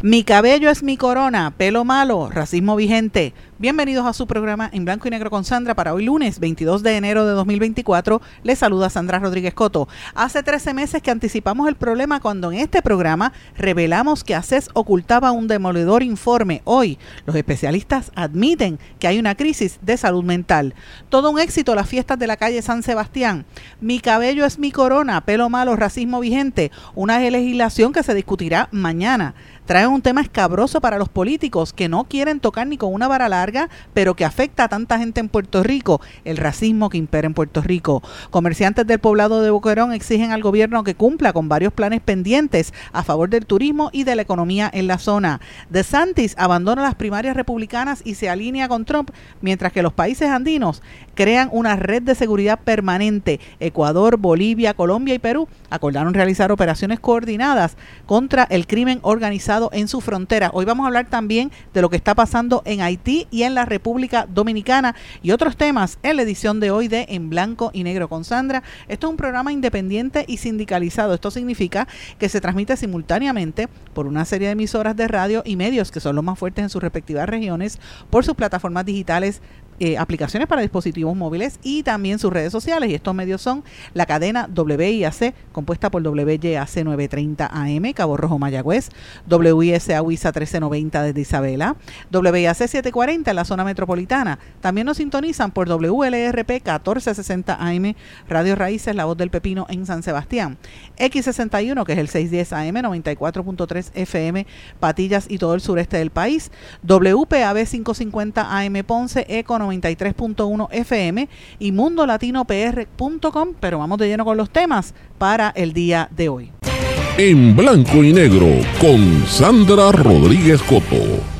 Mi cabello es mi corona, pelo malo, racismo vigente. Bienvenidos a su programa en blanco y negro con Sandra para hoy lunes 22 de enero de 2024. Les saluda Sandra Rodríguez Coto. Hace 13 meses que anticipamos el problema cuando en este programa revelamos que ACES ocultaba un demoledor informe. Hoy los especialistas admiten que hay una crisis de salud mental. Todo un éxito las fiestas de la calle San Sebastián. Mi cabello es mi corona, pelo malo, racismo vigente. Una legislación que se discutirá mañana trae un tema escabroso para los políticos que no quieren tocar ni con una vara larga, pero que afecta a tanta gente en Puerto Rico, el racismo que impera en Puerto Rico. Comerciantes del poblado de Boquerón exigen al gobierno que cumpla con varios planes pendientes a favor del turismo y de la economía en la zona. De Santis abandona las primarias republicanas y se alinea con Trump, mientras que los países andinos crean una red de seguridad permanente. Ecuador, Bolivia, Colombia y Perú acordaron realizar operaciones coordinadas contra el crimen organizado en su frontera. Hoy vamos a hablar también de lo que está pasando en Haití y en la República Dominicana y otros temas en la edición de hoy de En Blanco y Negro con Sandra. Esto es un programa independiente y sindicalizado. Esto significa que se transmite simultáneamente por una serie de emisoras de radio y medios que son los más fuertes en sus respectivas regiones, por sus plataformas digitales eh, aplicaciones para dispositivos móviles y también sus redes sociales. Y estos medios son la cadena WIAC, compuesta por WYAC 930 AM, Cabo Rojo Mayagüez, WISA WISA 1390 desde Isabela, WIAC 740 en la zona metropolitana. También nos sintonizan por WLRP 1460 AM, Radio Raíces, La Voz del Pepino en San Sebastián. X61, que es el 610 AM, 94.3 FM, Patillas y todo el sureste del país. WPAB 550 AM Ponce, Econo 93.1 FM y mundolatinopr.com, pero vamos de lleno con los temas para el día de hoy. En blanco y negro con Sandra Rodríguez Coto.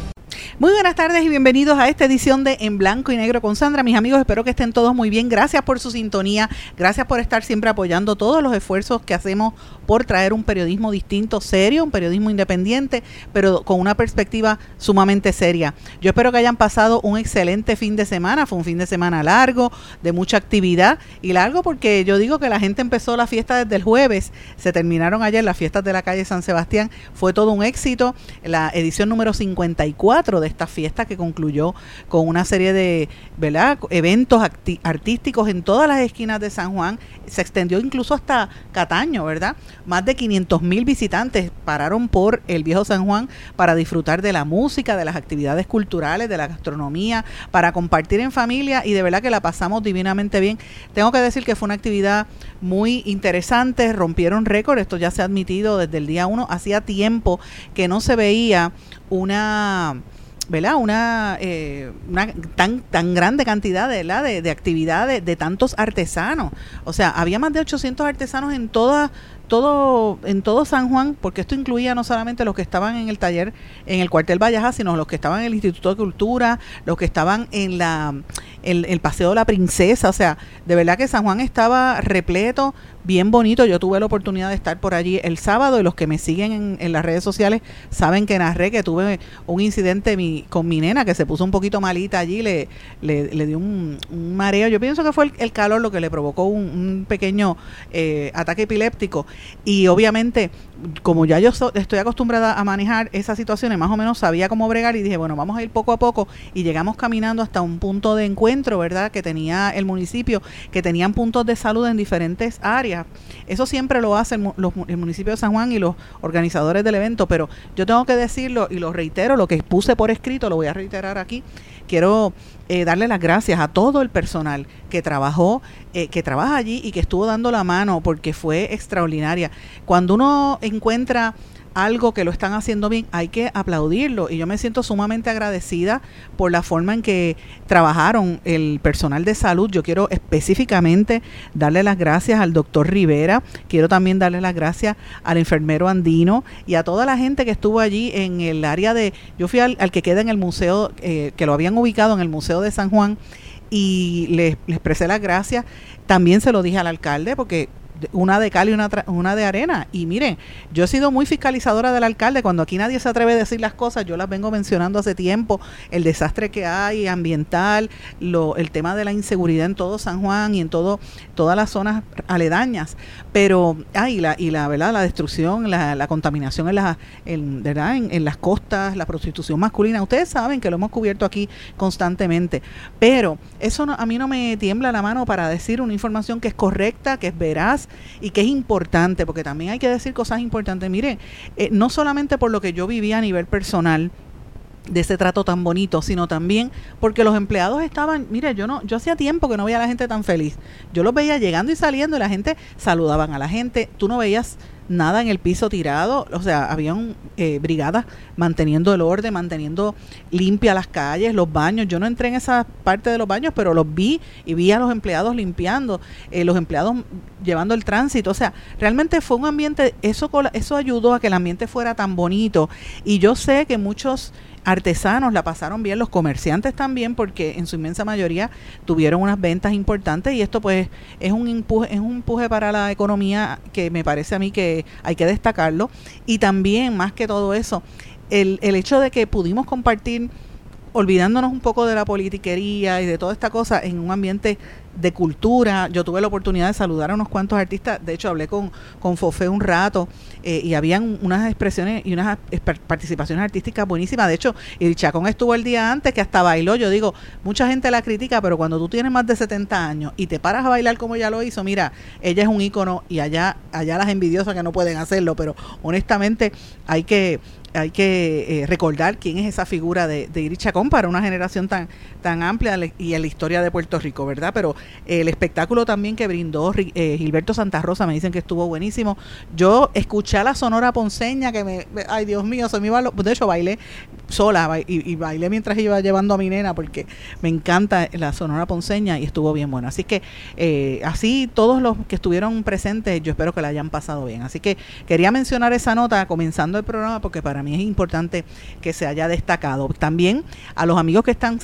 Muy buenas tardes y bienvenidos a esta edición de En Blanco y Negro con Sandra. Mis amigos, espero que estén todos muy bien. Gracias por su sintonía. Gracias por estar siempre apoyando todos los esfuerzos que hacemos por traer un periodismo distinto, serio, un periodismo independiente, pero con una perspectiva sumamente seria. Yo espero que hayan pasado un excelente fin de semana. Fue un fin de semana largo, de mucha actividad y largo porque yo digo que la gente empezó la fiesta desde el jueves. Se terminaron ayer las fiestas de la calle San Sebastián. Fue todo un éxito. La edición número 54 de esta fiesta que concluyó con una serie de ¿verdad? eventos artísticos en todas las esquinas de San Juan. Se extendió incluso hasta Cataño, ¿verdad? Más de 500 mil visitantes pararon por el viejo San Juan para disfrutar de la música, de las actividades culturales, de la gastronomía, para compartir en familia y de verdad que la pasamos divinamente bien. Tengo que decir que fue una actividad muy interesante, rompieron récord, esto ya se ha admitido desde el día uno, hacía tiempo que no se veía una ¿verdad? Una, eh, una tan, tan grande cantidad de, de, de actividades de tantos artesanos. O sea, había más de 800 artesanos en toda todo en todo San Juan, porque esto incluía no solamente los que estaban en el taller en el cuartel Valleja, sino los que estaban en el Instituto de Cultura, los que estaban en la el, Paseo de la Princesa, o sea, de verdad que San Juan estaba repleto, bien bonito. Yo tuve la oportunidad de estar por allí el sábado y los que me siguen en, las redes sociales saben que narré que tuve un incidente mi, con mi nena que se puso un poquito malita allí, le, le, dio un, mareo. Yo pienso que fue el, calor lo que le provocó un, pequeño eh, ataque epiléptico y obviamente como ya yo estoy acostumbrada a manejar esas situaciones, más o menos sabía cómo bregar y dije, bueno, vamos a ir poco a poco y llegamos caminando hasta un punto de encuentro, ¿verdad? Que tenía el municipio, que tenían puntos de salud en diferentes áreas. Eso siempre lo hace el, el municipio de San Juan y los organizadores del evento, pero yo tengo que decirlo y lo reitero, lo que puse por escrito, lo voy a reiterar aquí. Quiero eh, darle las gracias a todo el personal que trabajó, eh, que trabaja allí y que estuvo dando la mano porque fue extraordinaria. Cuando uno encuentra algo que lo están haciendo bien, hay que aplaudirlo. Y yo me siento sumamente agradecida por la forma en que trabajaron el personal de salud. Yo quiero específicamente darle las gracias al doctor Rivera, quiero también darle las gracias al enfermero andino y a toda la gente que estuvo allí en el área de, yo fui al, que queda en el museo, eh, que lo habían ubicado en el Museo de San Juan y les, les expresé las gracias. También se lo dije al alcalde porque una de cal y una, una de arena. Y miren, yo he sido muy fiscalizadora del alcalde. Cuando aquí nadie se atreve a decir las cosas, yo las vengo mencionando hace tiempo. El desastre que hay ambiental, lo, el tema de la inseguridad en todo San Juan y en todo todas las zonas aledañas. Pero, ah, y la, y la verdad, la destrucción, la, la contaminación en, la, en, ¿verdad? En, las costas, la prostitución masculina. Ustedes saben que lo hemos cubierto aquí constantemente. Pero eso a mí no me tiembla la mano para decir una información que es correcta, que es veraz y que es importante, porque también hay que decir cosas importantes. Mire, eh, no solamente por lo que yo vivía a nivel personal, de ese trato tan bonito, sino también porque los empleados estaban, mire, yo no, yo hacía tiempo que no veía a la gente tan feliz. Yo los veía llegando y saliendo y la gente saludaban a la gente, tú no veías nada en el piso tirado, o sea, habían eh, brigadas manteniendo el orden, manteniendo limpias las calles, los baños. Yo no entré en esa parte de los baños, pero los vi y vi a los empleados limpiando, eh, los empleados llevando el tránsito. O sea, realmente fue un ambiente, eso, eso ayudó a que el ambiente fuera tan bonito. Y yo sé que muchos artesanos la pasaron bien, los comerciantes también, porque en su inmensa mayoría tuvieron unas ventas importantes y esto pues es un empuje, es un empuje para la economía que me parece a mí que hay que destacarlo. Y también, más que todo eso, el, el hecho de que pudimos compartir olvidándonos un poco de la politiquería y de toda esta cosa en un ambiente de cultura. Yo tuve la oportunidad de saludar a unos cuantos artistas, de hecho hablé con, con Fofé un rato eh, y habían unas expresiones y unas participaciones artísticas buenísimas. De hecho, el Chacón estuvo el día antes que hasta bailó. Yo digo, mucha gente la critica, pero cuando tú tienes más de 70 años y te paras a bailar como ella lo hizo, mira, ella es un ícono y allá, allá las envidiosas que no pueden hacerlo, pero honestamente hay que hay que eh, recordar quién es esa figura de, de Chacón para una generación tan, tan amplia y en la historia de Puerto Rico, ¿verdad? Pero el espectáculo también que brindó eh, Gilberto Santa Rosa, me dicen que estuvo buenísimo. Yo escuché a la Sonora Ponceña, que me, ay Dios mío, se me iba, de hecho bailé sola y, bailé mientras iba llevando a mi nena porque me encanta la Sonora Ponceña y estuvo bien bueno. Así que eh, así todos los que estuvieron presentes, yo espero que la hayan pasado bien. Así que quería mencionar esa nota comenzando el programa porque para mí es importante que se haya destacado. También a los amigos que están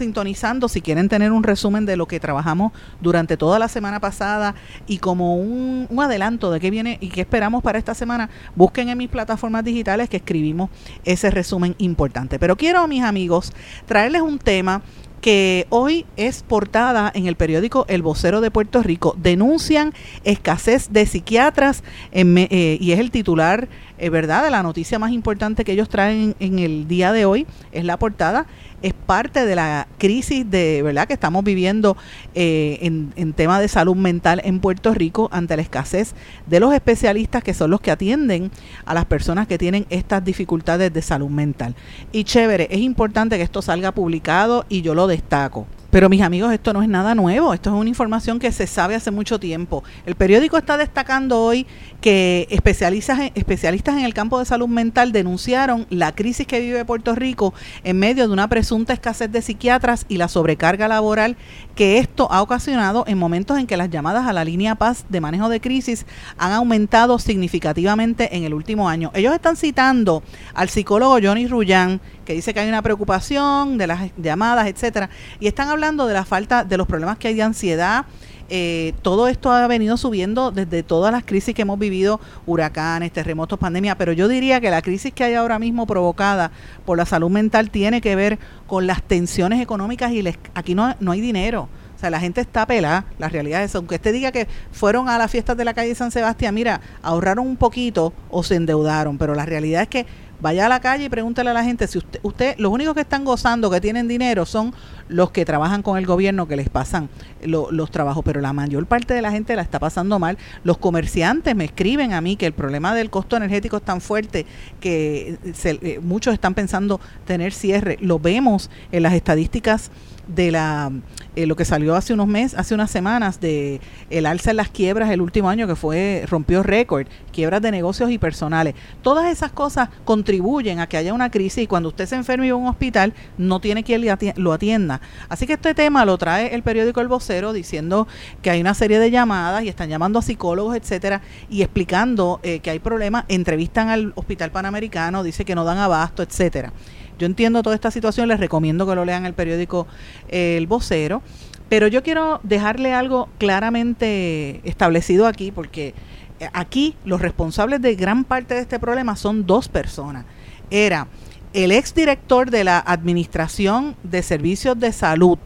si quieren tener un resumen de lo que trabajamos durante toda la semana pasada y como un, adelanto de qué viene y qué esperamos para esta semana, busquen en mis plataformas digitales que escribimos ese resumen importante. Pero quiero, mis amigos, traerles un tema que hoy es portada en el periódico El Vocero de Puerto Rico. Denuncian escasez de psiquiatras eh, y es el titular, eh, ¿verdad?, la noticia más importante que ellos traen en el día de hoy. Es la portada es parte de la crisis de verdad que estamos viviendo eh, en, en tema de salud mental en Puerto Rico ante la escasez de los especialistas que son los que atienden a las personas que tienen estas dificultades de salud mental. Y chévere, es importante que esto salga publicado y yo lo destaco. Pero mis amigos, esto no es nada nuevo, esto es una información que se sabe hace mucho tiempo. El periódico está destacando hoy que especialistas, especialistas en el campo de salud mental denunciaron la crisis que vive Puerto Rico en medio de una presunta escasez de psiquiatras y la sobrecarga laboral que esto ha ocasionado en momentos en que las llamadas a la línea Paz de manejo de crisis han aumentado significativamente en el último año. Ellos están citando al psicólogo Johnny Rullán, que dice que hay una preocupación de las llamadas, etcétera, y están hablando de la falta de los problemas que hay de ansiedad. Eh, todo esto ha venido subiendo desde todas las crisis que hemos vivido, huracanes, terremotos, pandemia, pero yo diría que la crisis que hay ahora mismo provocada por la salud mental tiene que ver con las tensiones económicas y aquí no, no hay dinero. O sea, la gente está pelada, la realidad es, aunque usted diga que fueron a las fiestas de la calle San Sebastián, mira, ahorraron un poquito o se endeudaron, pero la realidad es que Vaya a la calle y pregúntele a la gente si usted, usted, los únicos que están gozando, que tienen dinero, son los que trabajan con el gobierno, que les pasan los trabajos, pero la mayor parte de la gente la está pasando mal. Los comerciantes me escriben a mí que el problema del costo energético es tan fuerte que eh, muchos están pensando tener cierre. Lo vemos en las estadísticas de la eh, lo que salió hace unos meses, hace unas semanas de el alza en las quiebras el último año que fue rompió récord, quiebras de negocios y personales. Todas esas cosas contribuyen a que haya una crisis y cuando usted se enferma y va a un hospital no tiene quien lo atienda. Así que este tema lo trae el periódico El Vocero diciendo que hay una serie de llamadas y están llamando a psicólogos, etcétera, y explicando eh, que hay problemas, entrevistan al Hospital Panamericano, dice que no dan abasto, etcétera. Yo entiendo toda esta situación, les recomiendo que lo lean el periódico El Vocero, pero yo quiero dejarle algo claramente establecido aquí, porque eh, aquí los responsables de gran parte de este problema son dos personas. Era el exdirector de la Administración de Servicios de Salud,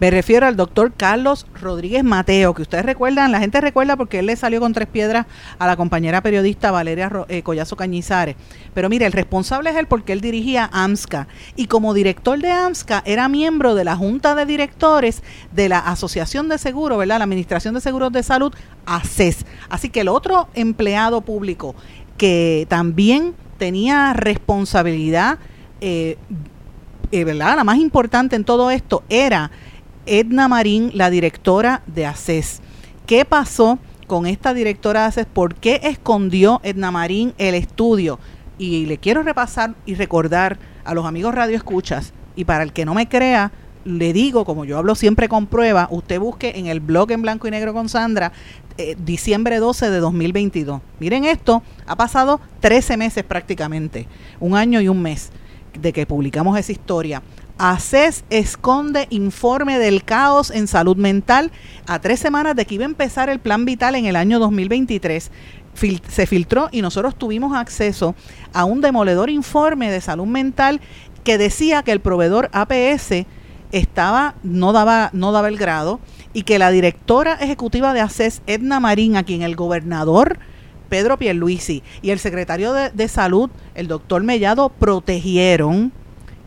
me refiero al doctor Carlos Rodríguez Mateo, que ustedes recuerdan, la gente recuerda porque él le salió con tres piedras a la compañera periodista Valeria eh, Collazo Cañizares. Pero mire, el responsable es él porque él dirigía AMSCA. Y como director de AMSCA era miembro de la Junta de Directores de la Asociación de Seguros, ¿verdad? La Administración de Seguros de Salud, ACES. Así que el otro empleado público que también tenía responsabilidad, eh, eh, ¿verdad? La más importante en todo esto era Edna Marín, la directora de ACES. ¿Qué pasó con esta directora de ACES? ¿Por qué escondió Edna Marín el estudio? Y le quiero repasar y recordar a los amigos Radio Escuchas, y para el que no me crea, le digo, como yo hablo siempre con prueba, usted busque en el blog en blanco y negro con Sandra, eh, diciembre 12 de 2022. Miren esto, ha pasado 13 meses prácticamente, un año y un mes de que publicamos esa historia. ACES esconde informe del caos en salud mental a tres semanas de que iba a empezar el plan vital en el año 2023. se filtró y nosotros tuvimos acceso a un demoledor informe de salud mental que decía que el proveedor APS estaba no daba no daba el grado y que la directora ejecutiva de ACES Edna Marín a quien el gobernador Pedro Pierluisi y el secretario de, de salud el doctor Mellado protegieron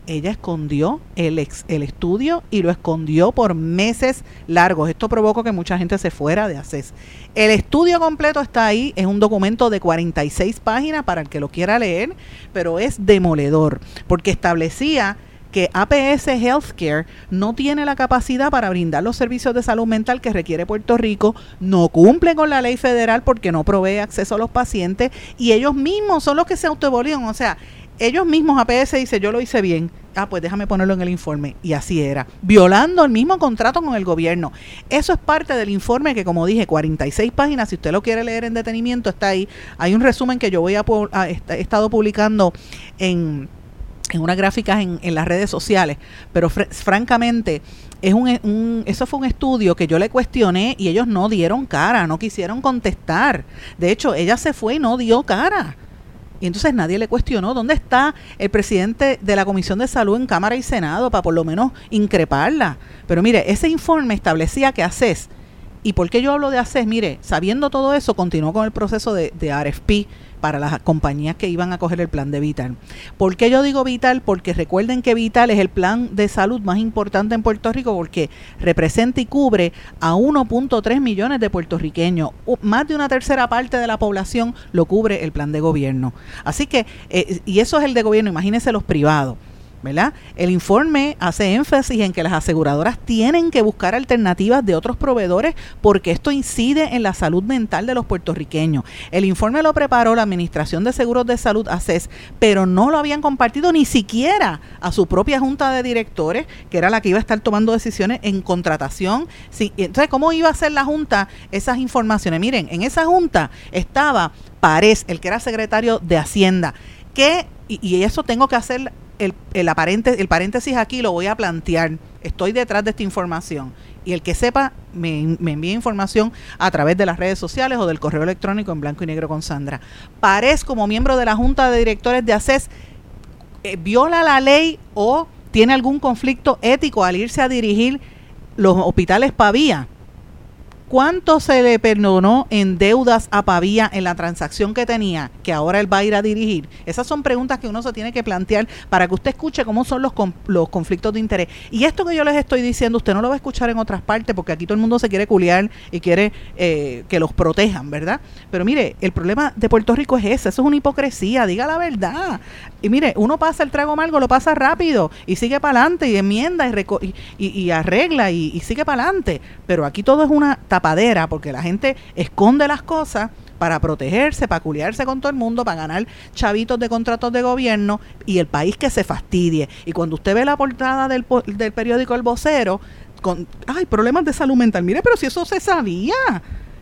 ella escondió el, el estudio y lo escondió por meses largos. Esto provocó que mucha gente se fuera de ACES. El estudio completo está ahí, es un documento de 46 páginas para el que lo quiera leer, pero es demoledor, porque establecía que APS Healthcare no tiene la capacidad para brindar los servicios de salud mental que requiere Puerto Rico, no cumple con la ley federal porque no provee acceso a los pacientes y ellos mismos son los que se autoevolían. O sea, ellos mismos APS dice yo lo hice bien. Ah, pues déjame ponerlo en el informe. Y así era. Violando el mismo contrato con el gobierno. Eso es parte del informe que, como dije, 46 páginas. Si usted lo quiere leer en detenimiento, está ahí. Hay un resumen que yo voy a, he estado publicando en, en unas gráficas en, en, las redes sociales. Pero francamente, es un, un, eso fue un estudio que yo le cuestioné y ellos no dieron cara, no quisieron contestar. De hecho, ella se fue y no dio cara. Y entonces nadie le cuestionó dónde está el presidente de la Comisión de Salud en Cámara y Senado para por lo menos increparla. Pero mire, ese informe establecía que ACES, ¿y por qué yo hablo de ACES? Mire, sabiendo todo eso, continuó con el proceso de, de RFP para las compañías que iban a coger el plan de Vital. ¿Por qué yo digo Vital? Porque recuerden que Vital es el plan de salud más importante en Puerto Rico porque representa y cubre a 1.3 millones de puertorriqueños. Más de una tercera parte de la población lo cubre el plan de gobierno. Así que, eh, y eso es el de gobierno, imagínense los privados. ¿Verdad? El informe hace énfasis en que las aseguradoras tienen que buscar alternativas de otros proveedores porque esto incide en la salud mental de los puertorriqueños. El informe lo preparó la Administración de Seguros de Salud, ACES, pero no lo habían compartido ni siquiera a su propia junta de directores, que era la que iba a estar tomando decisiones en contratación. Entonces, ¿cómo iba a hacer la junta esas informaciones? Miren, en esa junta estaba Párez, el que era secretario de Hacienda, que, y, y eso tengo que hacer el, el, aparente, el paréntesis aquí lo voy a plantear. Estoy detrás de esta información. Y el que sepa, me, me envía información a través de las redes sociales o del correo electrónico en blanco y negro con Sandra. Parez, como miembro de la Junta de Directores de ACES, eh, viola la ley o tiene algún conflicto ético al irse a dirigir los hospitales Pavía ¿Cuánto se le perdonó en deudas a Pavía en la transacción que tenía, que ahora él va a ir a dirigir? Esas son preguntas que uno se tiene que plantear para que usted escuche cómo son los, los conflictos de interés. Y esto que yo les estoy diciendo, usted no lo va a escuchar en otras partes, porque aquí todo el mundo se quiere culiar y quiere eh, que los protejan, ¿verdad? Pero mire, el problema de Puerto Rico es ese, eso es una hipocresía, diga la verdad. Y mire, uno pasa el trago amargo, lo pasa rápido y sigue para adelante y enmienda y, y, arregla y, y sigue para adelante. Pero aquí todo es una tapadera porque la gente esconde las cosas para protegerse, para culiarse con todo el mundo, para ganar chavitos de contratos de gobierno y el país que se fastidie. Y cuando usted ve la portada del, del periódico El Vocero, con, ay, problemas de salud mental, mire, pero si eso se sabía.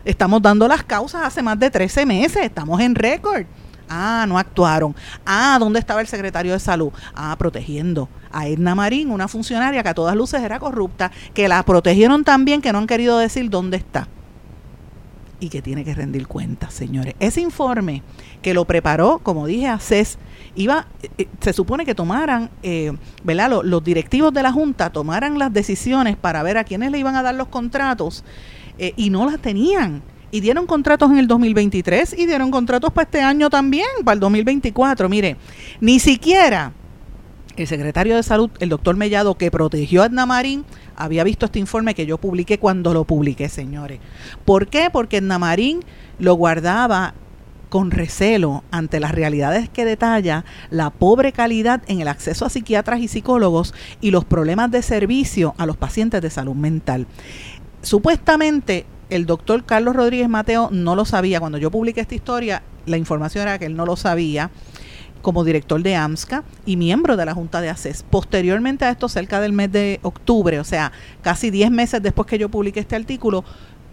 Estamos dando las causas hace más de 13 meses, estamos en récord. Ah, no actuaron. Ah, ¿dónde estaba el secretario de salud? Ah, protegiendo a Edna Marín, una funcionaria que a todas luces era corrupta, que la protegieron también, que no han querido decir dónde está. Y que tiene que rendir cuentas, señores. Ese informe que lo preparó, como dije, a CES, iba, eh, se supone que tomaran, eh, ¿verdad? Los, los, directivos de la Junta tomaran las decisiones para ver a quiénes le iban a dar los contratos eh, y no las tenían y dieron contratos en el 2023 y dieron contratos para este año también, para el 2024. Mire, ni siquiera el secretario de salud, el doctor Mellado, que protegió a Edna Marín, había visto este informe que yo publiqué cuando lo publiqué, señores. ¿Por qué? Porque Edna Marín lo guardaba con recelo ante las realidades que detalla la pobre calidad en el acceso a psiquiatras y psicólogos y los problemas de servicio a los pacientes de salud mental. Supuestamente el doctor Carlos Rodríguez Mateo no lo sabía. Cuando yo publiqué esta historia, la información era que él no lo sabía como director de AMSCA y miembro de la Junta de ACES. Posteriormente a esto, cerca del mes de octubre, o sea, casi 10 meses después que yo publiqué este artículo,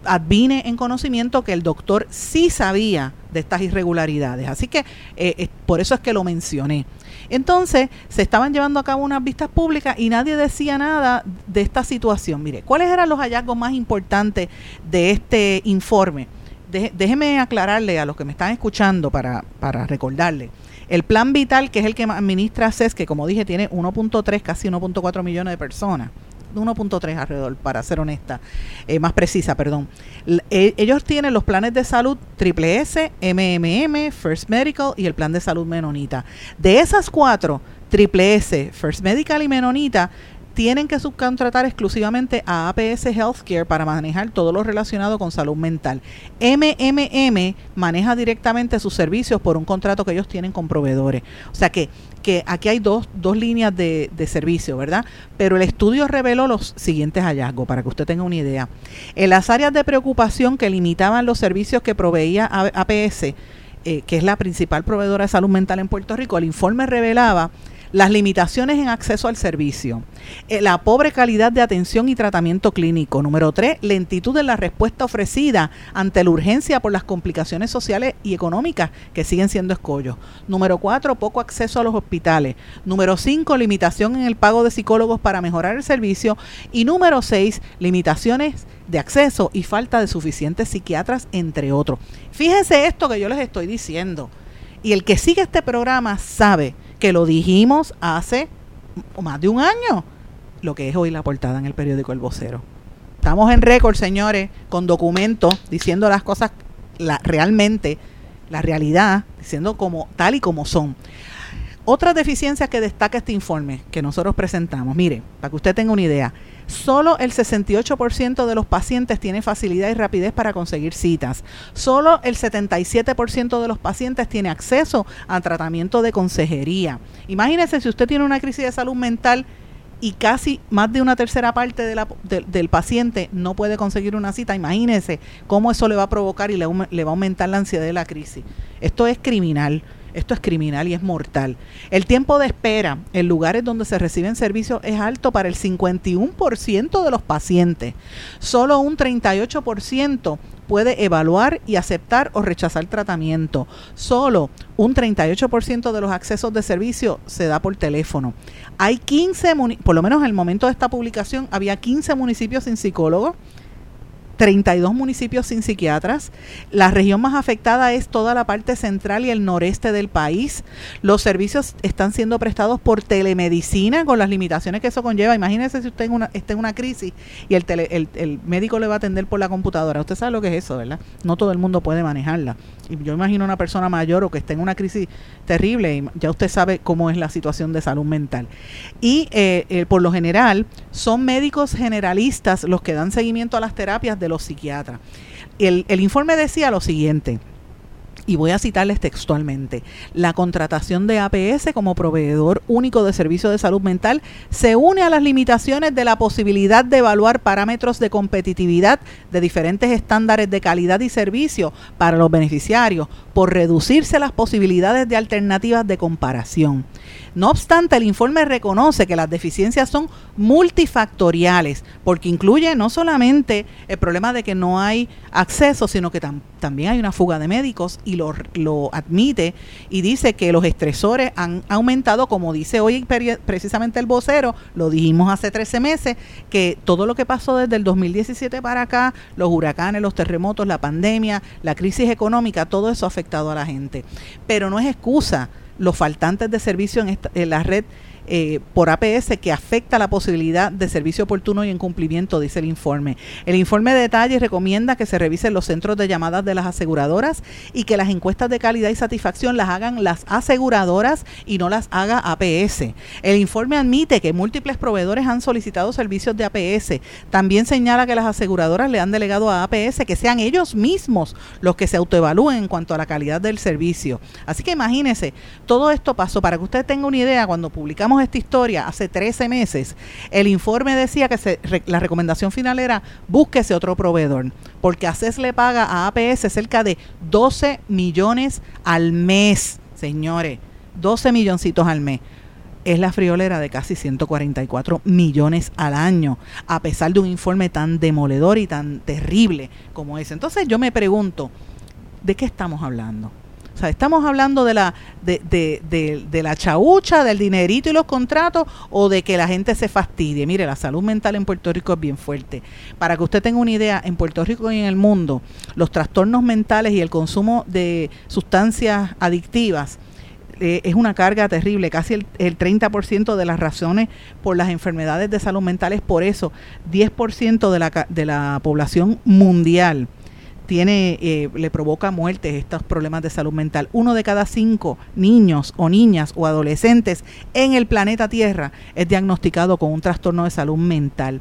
advine en conocimiento que el doctor sí sabía de estas irregularidades. Así que eh, por eso es que lo mencioné. Entonces, se estaban llevando a cabo unas vistas públicas y nadie decía nada de esta situación. Mire, ¿cuáles eran los hallazgos más importantes de este informe? déjeme aclararle a los que me están escuchando para, para recordarle. El plan vital, que es el que administra CES, que como dije tiene 1.3, casi 1.4 millones de personas, 1.3 alrededor, para ser honesta, eh, más precisa, perdón. Eh, ellos tienen los planes de salud Triple S, MMM, First Medical y el plan de salud Menonita. De esas cuatro, Triple S, First Medical y Menonita, tienen que subcontratar exclusivamente a APS Healthcare para manejar todo lo relacionado con salud mental. MMM maneja directamente sus servicios por un contrato que ellos tienen con proveedores. O sea que, que aquí hay dos, dos líneas de, de servicio, ¿verdad? Pero el estudio reveló los siguientes hallazgos, para que usted tenga una idea. En las áreas de preocupación que limitaban los servicios que proveía APS, eh, que es la principal proveedora de salud mental en Puerto Rico, el informe revelaba las limitaciones en acceso al servicio, eh, la pobre calidad de atención y tratamiento clínico. Número tres, lentitud en la respuesta ofrecida ante la urgencia por las complicaciones sociales y económicas que siguen siendo escollos. Número cuatro, poco acceso a los hospitales. Número cinco, limitación en el pago de psicólogos para mejorar el servicio. Y número seis, limitaciones de acceso y falta de suficientes psiquiatras, entre otros. Fíjense esto que yo les estoy diciendo. Y el que sigue este programa sabe que lo dijimos hace más de un año, lo que es hoy la portada en el periódico El Vocero. Estamos en récord, señores, con documentos diciendo las cosas realmente, la realidad, diciendo como tal y como son. Otras deficiencias que destaca este informe que nosotros presentamos, mire, para que usted tenga una idea, Solo el 68% de los pacientes tiene facilidad y rapidez para conseguir citas. Solo el 77% de los pacientes tiene acceso a tratamiento de consejería. Imagínese si usted tiene una crisis de salud mental y casi más de una tercera parte del paciente no puede conseguir una cita. Imagínese cómo eso le va a provocar y le, le va a aumentar la ansiedad de la crisis. Esto es criminal. Esto es criminal y es mortal. El tiempo de espera en lugares donde se reciben servicios es alto para el 51% de los pacientes. Solo un 38% puede evaluar y aceptar o rechazar tratamiento. Solo un 38% de los accesos de servicio se da por teléfono. Hay 15, por lo menos en el momento de esta publicación, había 15 municipios sin psicólogos 32 municipios sin psiquiatras. La región más afectada es toda la parte central y el noreste del país. Los servicios están siendo prestados por telemedicina con las limitaciones que eso conlleva. Imagínese si usted en está en una crisis y el, el, médico le va a atender por la computadora. Usted sabe lo que es eso, ¿verdad? No todo el mundo puede manejarla. Y yo imagino una persona mayor o que esté en una crisis terrible y ya usted sabe cómo es la situación de salud mental. Y eh, eh, por lo general son médicos generalistas los que dan seguimiento a las terapias de los psiquiatras. El, el informe decía lo siguiente y voy a citarles textualmente, la contratación de APS como proveedor único de servicios de salud mental se une a las limitaciones de la posibilidad de evaluar parámetros de competitividad de diferentes estándares de calidad y servicio para los beneficiarios por reducirse las posibilidades de alternativas de comparación. No obstante, el informe reconoce que las deficiencias son multifactoriales, porque incluye no solamente el problema de que no hay acceso, sino que también hay una fuga de médicos y lo, admite y dice que los estresores han aumentado, como dice hoy precisamente el vocero, lo dijimos hace 13 meses, que todo lo que pasó desde el 2017 para acá, los huracanes, los terremotos, la pandemia, la crisis económica, todo eso ha afectado a la gente. Pero no es excusa los faltantes de servicio en, en la red eh, por APS que afecta la posibilidad de servicio oportuno y en cumplimiento, dice el informe. El informe detalle y recomienda que se revisen los centros de llamadas de las aseguradoras y que las encuestas de calidad y satisfacción las hagan las aseguradoras y no las haga APS. El informe admite que múltiples proveedores han solicitado servicios de APS. También señala que las aseguradoras le han delegado a APS que sean ellos mismos los que se autoevalúen en cuanto a la calidad del servicio. Así que imagínense, todo esto pasó para que usted tenga una idea cuando publicamos esta historia hace 13 meses, el informe decía que la recomendación final era búsquese otro proveedor, porque ACES le paga a APS cerca de 12 millones al mes, señores, 12 milloncitos al mes es la friolera de casi 144 millones al año, a pesar de un informe tan demoledor y tan terrible como ese. Entonces yo me pregunto, ¿de qué estamos hablando? O sea, estamos hablando de la, de, de, de, la chaucha, del dinerito y los contratos, o de que la gente se fastidie. Mire, la salud mental en Puerto Rico es bien fuerte. Para que usted tenga una idea, en Puerto Rico y en el mundo, los trastornos mentales y el consumo de sustancias adictivas eh, es una carga terrible, casi el, el 30% de las razones por las enfermedades de salud mental es por eso, 10% de la, de la población mundial tiene, eh, le provoca muertes estos problemas de salud mental. Uno de cada cinco niños o niñas o adolescentes en el planeta Tierra es diagnosticado con un trastorno de salud mental.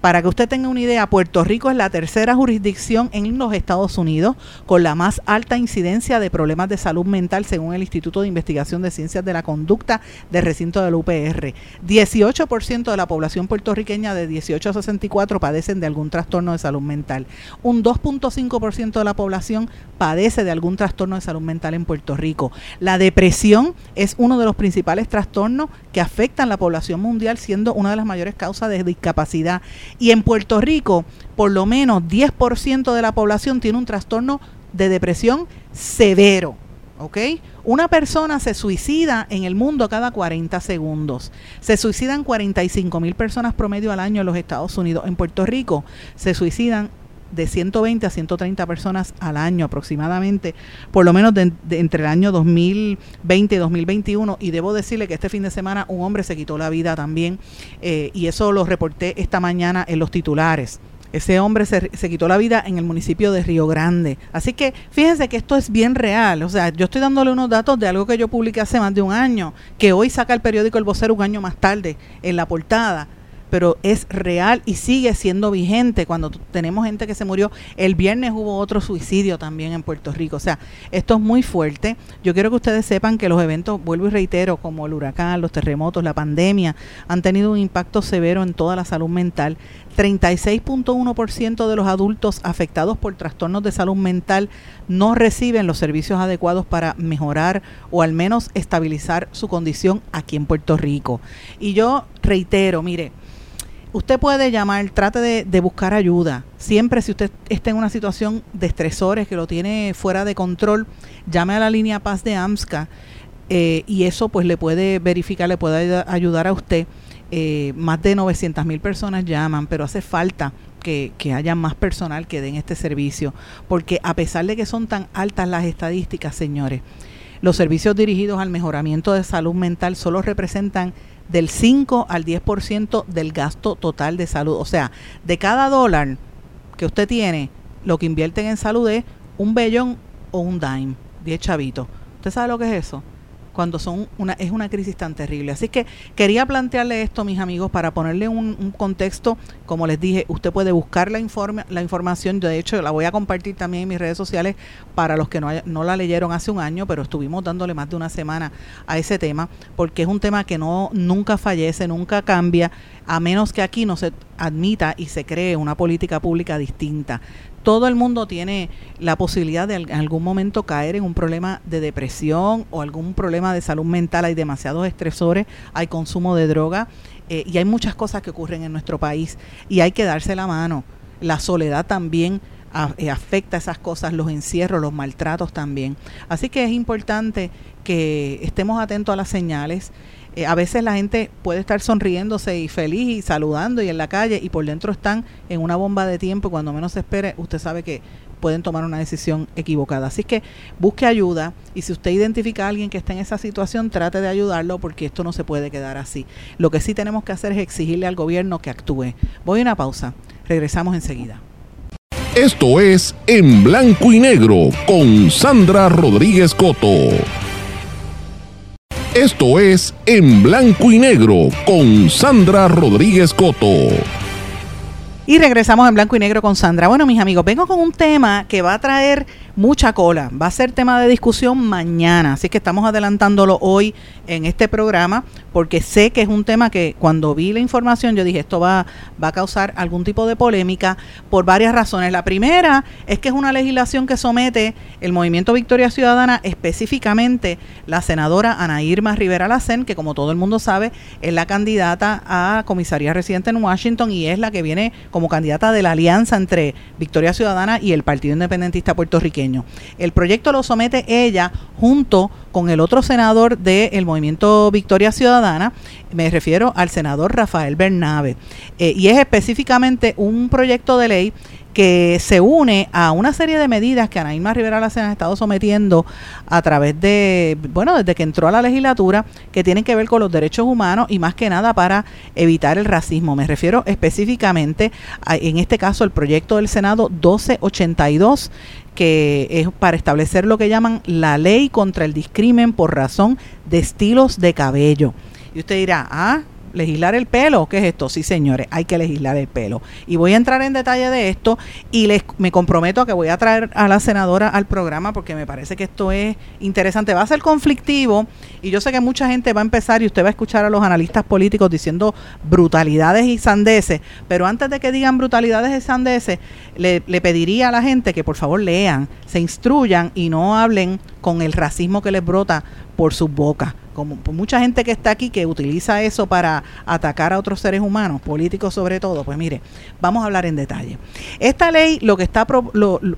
Para que usted tenga una idea, Puerto Rico es la tercera jurisdicción en los Estados Unidos con la más alta incidencia de problemas de salud mental según el Instituto de Investigación de Ciencias de la Conducta del recinto del UPR. 18% de la población puertorriqueña de 18 a 64 padecen de algún trastorno de salud mental. Un 2.5 ciento de la población padece de algún trastorno de salud mental en Puerto Rico. La depresión es uno de los principales trastornos que afectan a la población mundial, siendo una de las mayores causas de discapacidad. Y en Puerto Rico, por lo menos 10% de la población tiene un trastorno de depresión severo. Una persona se suicida en el mundo cada 40 segundos. Se suicidan 45 mil personas promedio al año en los Estados Unidos. En Puerto Rico se suicidan de 120 a 130 personas al año aproximadamente, por lo menos de, entre el año 2020 y 2021. Y debo decirle que este fin de semana un hombre se quitó la vida también, eh, y eso lo reporté esta mañana en los titulares. Ese hombre se, se, quitó la vida en el municipio de Río Grande. Así que fíjense que esto es bien real. O sea, yo estoy dándole unos datos de algo que yo publiqué hace más de un año, que hoy saca el periódico El Vocero un año más tarde en la portada pero es real y sigue siendo vigente cuando tenemos gente que se murió. El viernes hubo otro suicidio también en Puerto Rico. O sea, esto es muy fuerte. Yo quiero que ustedes sepan que los eventos, vuelvo y reitero, como el huracán, los terremotos, la pandemia, han tenido un impacto severo en toda la salud mental. 36.1% de los adultos afectados por trastornos de salud mental no reciben los servicios adecuados para mejorar o al menos estabilizar su condición aquí en Puerto Rico. Y yo reitero, mire, usted puede llamar, trate de, buscar ayuda. Siempre si usted está en una situación de estresores que lo tiene fuera de control, llame a la línea Paz de AMSCA eh, y eso pues le puede verificar, le puede ayudar a usted. eh, más de 900 mil personas llaman, pero hace falta que, que, haya más personal que den este servicio, porque a pesar de que son tan altas las estadísticas, señores, los servicios dirigidos al mejoramiento de salud mental solo representan del 5 al 10% del gasto total de salud. O sea, de cada dólar que usted tiene, lo que invierten en salud es un bellón o un dime, 10 chavitos. ¿Usted sabe lo que es eso? Cuando son una, es una crisis tan terrible. Así que quería plantearle esto, mis amigos, para ponerle un, contexto. Como les dije, usted puede buscar la, informe, la información. De hecho, la voy a compartir también en mis redes sociales para los que no, no la leyeron hace un año, pero estuvimos dándole más de una semana a ese tema, porque es un tema que no nunca fallece, nunca cambia, a menos que aquí no se admita y se cree una política pública distinta todo el mundo tiene la posibilidad de en algún momento caer en un problema de depresión o algún problema de salud mental. Hay demasiados estresores, hay consumo de droga eh, y hay muchas cosas que ocurren en nuestro país y hay que darse la mano. La soledad también eh, afecta esas cosas, los encierros, los maltratos también. Así que es importante que estemos atentos a las señales. Eh, a veces la gente puede estar sonriéndose y feliz y saludando y en la calle y por dentro están en una bomba de tiempo y cuando menos se espere, usted sabe que pueden tomar una decisión equivocada. Así que busque ayuda y si usted identifica a alguien que está en esa situación, trate de ayudarlo porque esto no se puede quedar así. Lo que sí tenemos que hacer es exigirle al gobierno que actúe. Voy a una pausa. Regresamos enseguida. Esto es En Blanco y Negro con Sandra Rodríguez Coto. Esto es En Blanco y Negro con Sandra Rodríguez Coto. Y regresamos en Blanco y Negro con Sandra. Bueno, mis amigos, vengo con un tema que va a traer mucha cola. Va a ser tema de discusión mañana, así que estamos adelantándolo hoy en este programa porque sé que es un tema que cuando vi la información yo dije esto va, va a causar algún tipo de polémica por varias razones. La primera es que es una legislación que somete el Movimiento Victoria Ciudadana, específicamente la senadora Ana Irma Rivera Lacen, que como todo el mundo sabe es la candidata a comisaría residente en Washington y es la que viene como candidata de la alianza entre Victoria Ciudadana y el Partido Independentista Puertorriqueño. El proyecto lo somete ella junto con el otro senador del Movimiento Victoria Ciudadana, me refiero al senador Rafael Bernabe, eh, y es específicamente un proyecto de ley que se une a una serie de medidas que Anaíma Rivera Lacena ha estado sometiendo a través de, bueno, desde que entró a la legislatura, que tienen que ver con los derechos humanos y más que nada para evitar el racismo. Me refiero específicamente, a, en este caso, el proyecto del Senado 1282, que es para establecer lo que llaman la ley contra el discrimen por razón de estilos de cabello. Y usted dirá, ah, legislar el pelo, ¿qué es esto? Sí, señores, hay que legislar el pelo. Y voy a entrar en detalle de esto y les me comprometo a que voy a traer a la senadora al programa porque me parece que esto es interesante. Va a ser conflictivo y yo sé que mucha gente va a empezar y usted va a escuchar a los analistas políticos diciendo brutalidades y sandeces, pero antes de que digan brutalidades y sandeces, le, le pediría a la gente que por favor lean, se instruyan y no hablen con el racismo que les brota por sus bocas como mucha gente que está aquí que utiliza eso para atacar a otros seres humanos, políticos sobre todo, pues mire, vamos a hablar en detalle. Esta ley, lo que está,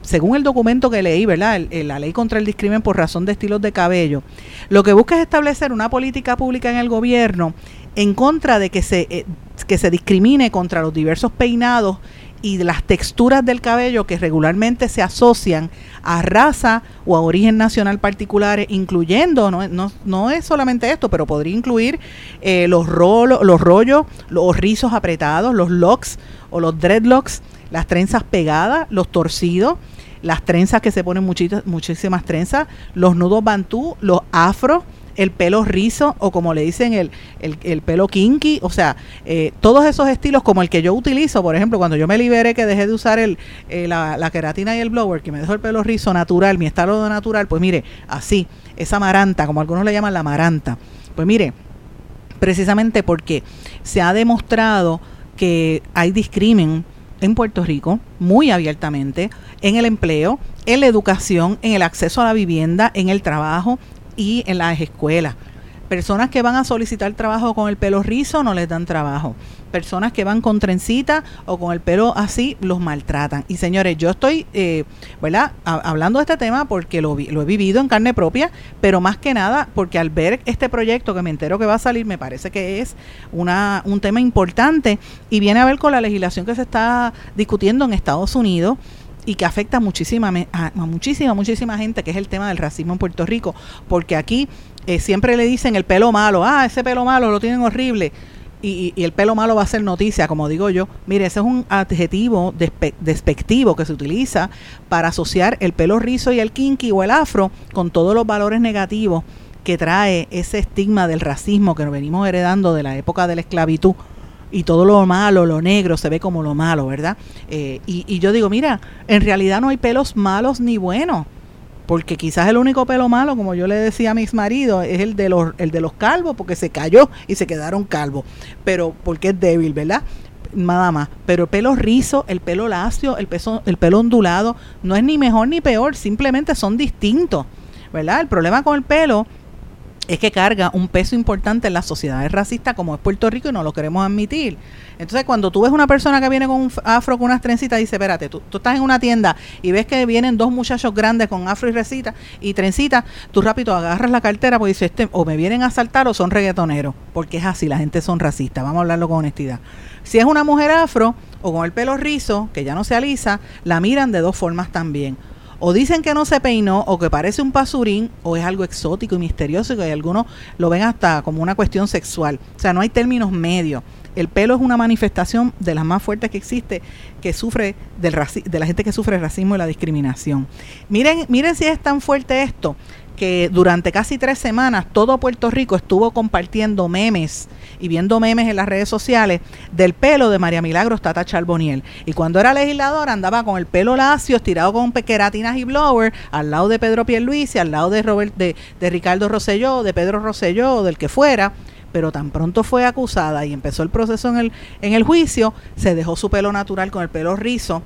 según el documento que leí, ¿verdad? la ley contra el discrimen por razón de estilos de cabello, lo que busca es establecer una política pública en el gobierno en contra de que se, eh, que se discrimine contra los diversos peinados y las texturas del cabello que regularmente se asocian a raza o a origen nacional particulares, incluyendo, no, no, no es solamente esto, pero podría incluir eh, los, los rollos, los rizos apretados, los locks o los dreadlocks, las trenzas pegadas, los torcidos, las trenzas que se ponen muchísimas trenzas, los nudos bantú, los afros, el pelo rizo o como le dicen el, el, pelo kinky, o sea, eh, todos esos estilos como el que yo utilizo, por ejemplo, cuando yo me liberé que dejé de usar el, eh, la, la, queratina y el blower, que me dejó el pelo rizo natural, mi estado natural, pues mire, así, esa maranta, como algunos le llaman la maranta, pues mire, precisamente porque se ha demostrado que hay discrimen en Puerto Rico muy abiertamente en el empleo, en la educación, en el acceso a la vivienda, en el trabajo, y en las escuelas. Personas que van a solicitar trabajo con el pelo rizo no les dan trabajo. Personas que van con trencita o con el pelo así los maltratan. Y señores, yo estoy, eh, ¿verdad? hablando de este tema porque lo, lo he vivido en carne propia, pero más que nada porque al ver este proyecto que me entero que va a salir, me parece que es una, un tema importante y viene a ver con la legislación que se está discutiendo en Estados Unidos y que afecta muchísima, a, muchísima, muchísima gente, que es el tema del racismo en Puerto Rico, porque aquí eh, siempre le dicen el pelo malo, ah, ese pelo malo lo tienen horrible. Y, el pelo malo va a ser noticia, como digo yo. Mire, ese es un adjetivo despectivo que se utiliza para asociar el pelo rizo y el kinky o el afro con todos los valores negativos que trae ese estigma del racismo que nos venimos heredando de la época de la esclavitud y todo lo malo, lo negro, se ve como lo malo, ¿verdad? Eh, y, y yo digo, mira, en realidad no hay pelos malos ni buenos porque quizás el único pelo malo, como yo le decía a mis maridos, es el de los, el de los calvos, porque se cayó y se quedaron calvos, pero porque es débil, ¿verdad? Nada más. Pero el pelo rizo, el pelo lacio, el, peso, el pelo ondulado, no es ni mejor ni peor, simplemente son distintos, ¿verdad? El problema con el pelo es que carga un peso importante en las sociedades racistas como es Puerto Rico y no lo queremos admitir. Entonces, cuando tú ves una persona que viene con un afro con unas trencitas, dice, espérate, tú, estás en una tienda y ves que vienen dos muchachos grandes con afro y recita y trencitas, tú rápido agarras la cartera porque dices, este, o me vienen a asaltar o son reggaetoneros, porque es así, la gente son racistas, vamos a hablarlo con honestidad. Si es una mujer afro o con el pelo rizo, que ya no se alisa, la miran de dos formas también o dicen que no se peinó o que parece un pasurín o es algo exótico y misterioso y algunos lo ven hasta como una cuestión sexual. O sea, no hay términos medios. El pelo es una manifestación de las más fuertes que existe que sufre del de la gente que sufre el racismo y la discriminación. Miren, miren si es tan fuerte esto que durante casi tres semanas todo Puerto Rico estuvo compartiendo memes y viendo memes en las redes sociales del pelo de María Milagros Tata Charboniel. Y cuando era legislador andaba con el pelo lacio, estirado con queratinas y blower, al lado de Pedro Pierluisi, al lado de, Robert, de, de Ricardo Rosselló, de Pedro Rosselló, del que fuera. Pero tan pronto fue acusada y empezó el proceso en el, en el juicio, se dejó su pelo natural con el pelo rizo.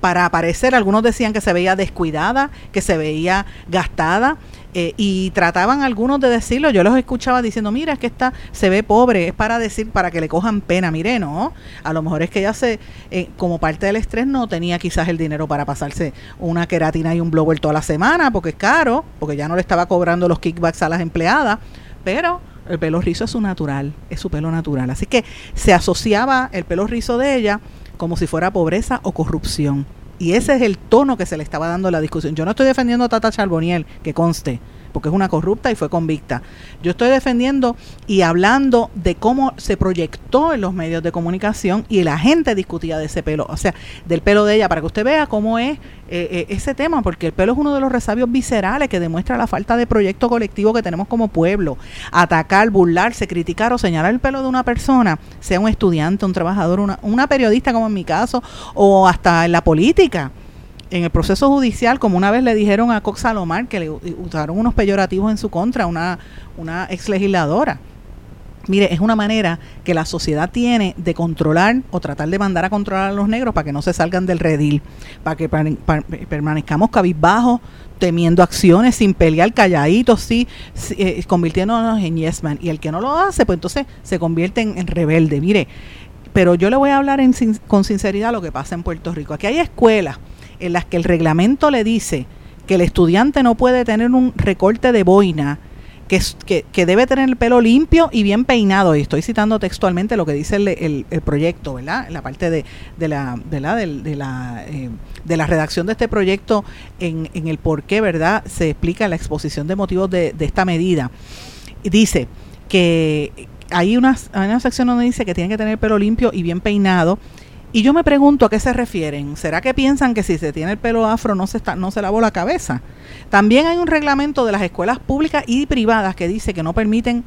Para aparecer, algunos decían que se veía descuidada, que se veía gastada, eh, y trataban algunos de decirlo, yo los escuchaba diciendo, mira, es que esta se ve pobre, es para decir, para que le cojan pena, mire, no, a lo mejor es que ella se, eh, como parte del estrés no tenía quizás el dinero para pasarse una queratina y un blower toda la semana, porque es caro, porque ya no le estaba cobrando los kickbacks a las empleadas, pero el pelo rizo es su natural, es su pelo natural. Así que se asociaba el pelo rizo de ella como si fuera pobreza o corrupción. Y ese es el tono que se le estaba dando a la discusión. Yo no estoy defendiendo a Tata Charboniel, que conste porque es una corrupta y fue convicta. Yo estoy defendiendo y hablando de cómo se proyectó en los medios de comunicación y la gente discutía de ese pelo, o sea, del pelo de ella, para que usted vea cómo es eh, eh, ese tema, porque el pelo es uno de los resabios viscerales que demuestra la falta de proyecto colectivo que tenemos como pueblo. Atacar, burlarse, criticar o señalar el pelo de una persona, sea un estudiante, un trabajador, una, una periodista como en mi caso, o hasta en la política en el proceso judicial, como una vez le dijeron a Cox Salomar que le usaron unos peyorativos en su contra, una, una ex legisladora. Mire, es una manera que la sociedad tiene de controlar o tratar de mandar a controlar a los negros para que no se salgan del redil, para que permanezcamos cabizbajos, temiendo acciones, sin pelear, calladitos, sí, eh, convirtiéndonos en yes man. Y el que no lo hace, pues entonces se convierte en, rebelde. Mire, pero yo le voy a hablar con sinceridad lo que pasa en Puerto Rico. Aquí hay escuelas en las que el reglamento le dice que el estudiante no puede tener un recorte de boina, que, que, que, debe tener el pelo limpio y bien peinado. Y estoy citando textualmente lo que dice el, el, proyecto, ¿verdad? La parte de, de la, de de, la, eh, de la redacción de este proyecto en, en el por qué, ¿verdad? Se explica la exposición de motivos de, esta medida. Dice que hay una, hay una sección donde dice que tiene que tener el pelo limpio y bien peinado y yo me pregunto a qué se refieren. ¿Será que piensan que si se tiene el pelo afro no se, está, no se lavó la cabeza? También hay un reglamento de las escuelas públicas y privadas que dice que no permiten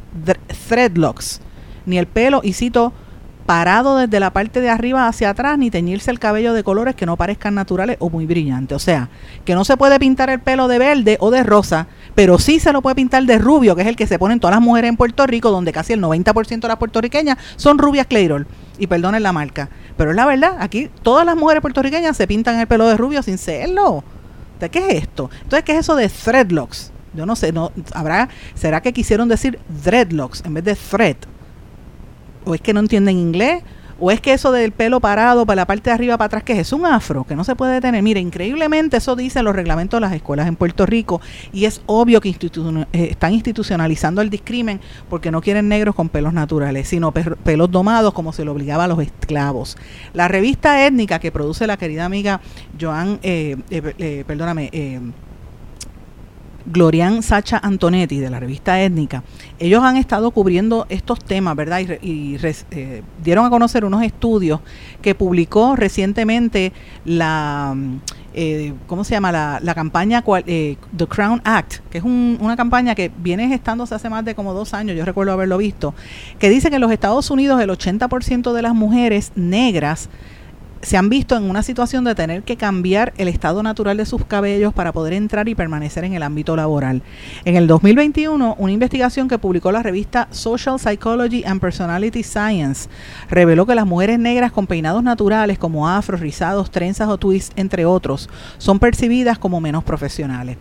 threadlocks, ni el pelo, y cito, parado desde la parte de arriba hacia atrás, ni teñirse el cabello de colores que no parezcan naturales o muy brillantes. O sea, que no se puede pintar el pelo de verde o de rosa, pero sí se lo puede pintar de rubio, que es el que se ponen todas las mujeres en Puerto Rico, donde casi el 90% de las puertorriqueñas son rubias Clayrol. Y perdonen la marca. Pero es la verdad, aquí todas las mujeres puertorriqueñas se pintan el pelo de rubio sin serlo. ¿De qué es esto? Entonces, ¿qué es eso de threadlocks? yo no sé, no habrá será que quisieron decir dreadlocks en vez de thread. O es que no entienden inglés ¿O es que eso del pelo parado para la parte de arriba para atrás, que es? un afro, que no se puede detener? Mire, increíblemente eso dicen los reglamentos de las escuelas en Puerto Rico y es obvio que eh, están institucionalizando el discrimen porque no quieren negros con pelos naturales, sino pelos domados como se lo obligaba a los esclavos. La revista étnica que produce la querida amiga Joan, eh, eh, perdóname, Glorian Sacha Antonetti de la revista Étnica, ellos han estado cubriendo estos temas, ¿verdad? Y, eh, dieron a conocer unos estudios que publicó recientemente la, eh, ¿cómo se llama? La, campaña eh, The Crown Act, que es una campaña que viene gestándose hace más de como dos años, yo recuerdo haberlo visto, que dice que en los Estados Unidos el 80% de las mujeres negras se han visto en una situación de tener que cambiar el estado natural de sus cabellos para poder entrar y permanecer en el ámbito laboral. En el 2021, una investigación que publicó la revista Social Psychology and Personality Science reveló que las mujeres negras con peinados naturales como afros, rizados, trenzas o twists, entre otros, son percibidas como menos profesionales.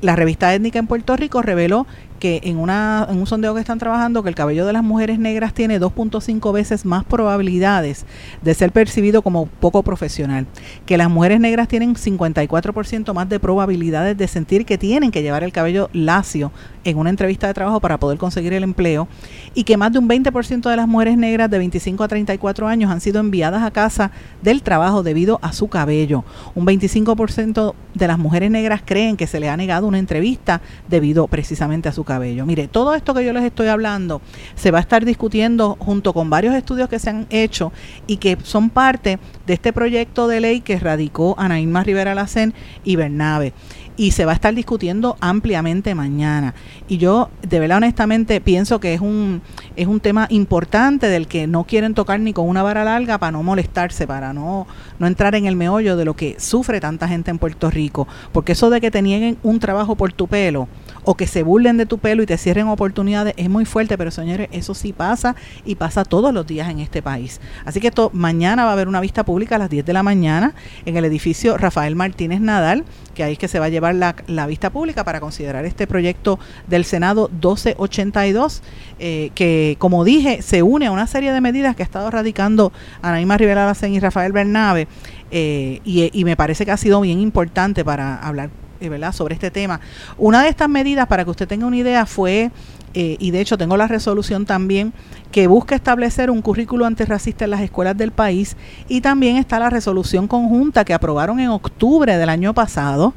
La revista étnica en Puerto Rico reveló que en, una, en un sondeo que están trabajando que el cabello de las mujeres negras tiene 2.5 veces más probabilidades de ser percibido como poco profesional, que las mujeres negras tienen 54% más de probabilidades de sentir que tienen que llevar el cabello lacio en una entrevista de trabajo para poder conseguir el empleo. Y que más de un 20% de las mujeres negras de 25 a 34 años han sido enviadas a casa del trabajo debido a su cabello. Un 25% de las mujeres negras creen que se le ha negado una entrevista debido precisamente a su cabello Mire, todo esto que yo les estoy hablando se va a estar discutiendo junto con varios estudios que se han hecho y que son parte de este proyecto de ley que radicó Ana Irma Rivera Lacén y Bernabe y se va a estar discutiendo ampliamente mañana. Y yo, de verdad, honestamente, pienso que es un, es un tema importante del que no quieren tocar ni con una vara larga para no molestarse, para no, no entrar en el meollo de lo que sufre tanta gente en Puerto Rico. Porque eso de que te nieguen un trabajo por tu pelo o que se burlen de tu pelo y te cierren oportunidades es muy fuerte, pero señores, eso sí pasa y pasa todos los días en este país. Así que esto, mañana va a haber una vista pública a las 10 de la mañana en el edificio Rafael Martínez Nadal, que ahí es que se va a llevar la, vista pública para considerar este proyecto del Senado 1282, eh, que como dije, se une a una serie de medidas que ha estado radicando Anaíma Rivera Lacen y Rafael Bernabe, eh, y, y me parece que ha sido bien importante para hablar ¿verdad? sobre este tema. Una de estas medidas, para que usted tenga una idea, fue, eh, y de hecho tengo la resolución también, que busca establecer un currículo antirracista en las escuelas del país, y también está la resolución conjunta que aprobaron en octubre del año pasado,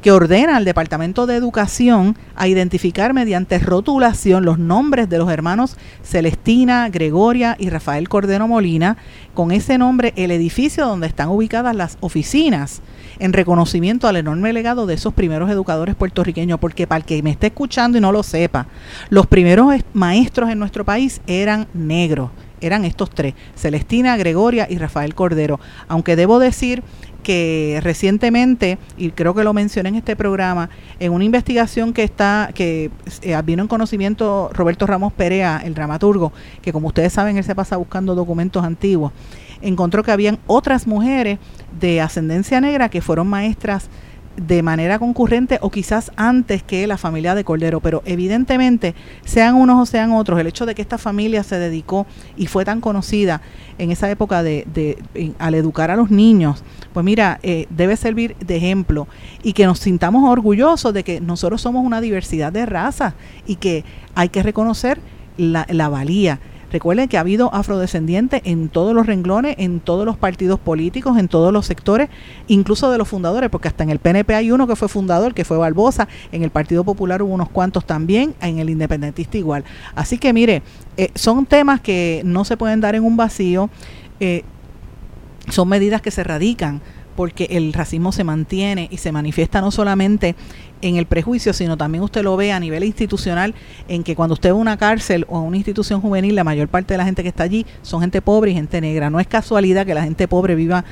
que ordena al Departamento de Educación a identificar mediante rotulación los nombres de los hermanos Celestina, Gregoria y Rafael Cordero Molina, con ese nombre el edificio donde están ubicadas las oficinas en reconocimiento al enorme legado de esos primeros educadores puertorriqueños, porque para el que me esté escuchando y no lo sepa, los primeros maestros en nuestro país eran negros, eran estos tres, Celestina, Gregoria y Rafael Cordero. Aunque debo decir que recientemente, y creo que lo mencioné en este programa, en una investigación que está, que eh, vino en conocimiento Roberto Ramos Perea, el dramaturgo, que como ustedes saben, él se pasa buscando documentos antiguos, encontró que habían otras mujeres de ascendencia negra que fueron maestras de manera concurrente o quizás antes que la familia de Cordero, pero evidentemente, sean unos o sean otros, el hecho de que esta familia se dedicó y fue tan conocida en esa época de, al educar a los niños, pues mira, eh, debe servir de ejemplo y que nos sintamos orgullosos de que nosotros somos una diversidad de razas y que hay que reconocer la, la valía Recuerden que ha habido afrodescendientes en todos los renglones, en todos los partidos políticos, en todos los sectores, incluso de los fundadores, porque hasta en el PNP hay uno que fue fundador, que fue Barbosa, en el Partido Popular hubo unos cuantos también, en el Independentista igual. Así que mire, eh, son temas que no se pueden dar en un vacío, eh, son medidas que se radican porque el racismo se mantiene y se manifiesta no solamente en el prejuicio, sino también usted lo ve a nivel institucional, en que cuando usted va a una cárcel o a una institución juvenil, la mayor parte de la gente que está allí son gente pobre y gente negra. No es casualidad que la gente pobre viva,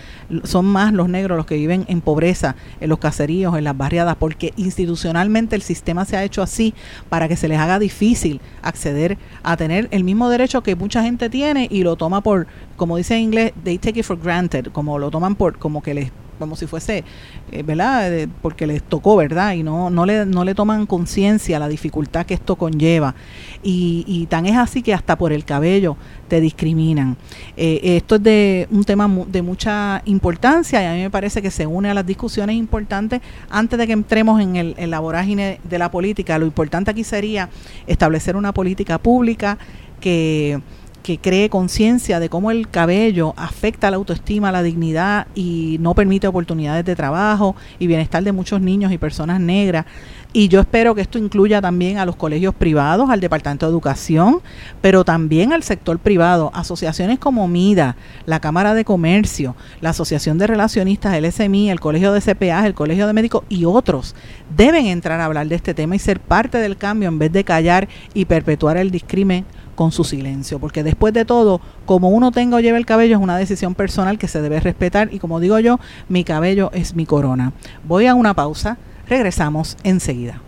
son más los negros los que viven en pobreza, en los caseríos, en las barriadas, porque institucionalmente el sistema se ha hecho así para que se les haga difícil acceder a tener el mismo derecho que mucha gente tiene y lo toma por, como dice en inglés, they take it for granted, como lo toman por, como que les como si fuese, eh, ¿verdad? porque les tocó, ¿verdad? Y no, no, le, no le toman conciencia la dificultad que esto conlleva. Y, y, tan es así que hasta por el cabello te discriminan. Eh, esto es de un tema de mucha importancia y a mí me parece que se une a las discusiones importantes antes de que entremos en, el, en la vorágine de la política. Lo importante aquí sería establecer una política pública que que cree conciencia de cómo el cabello afecta la autoestima, la dignidad y no permite oportunidades de trabajo y bienestar de muchos niños y personas negras. Y yo espero que esto incluya también a los colegios privados, al Departamento de Educación, pero también al sector privado, asociaciones como MIDA, la Cámara de Comercio, la Asociación de Relacionistas, el SMI, el Colegio de CPA, el Colegio de Médicos y otros deben entrar a hablar de este tema y ser parte del cambio en vez de callar y perpetuar el discrimen con su silencio, porque después de todo, como uno tenga o lleve el cabello es una decisión personal que se debe respetar y como digo yo, mi cabello es mi corona. Voy a una pausa, regresamos enseguida.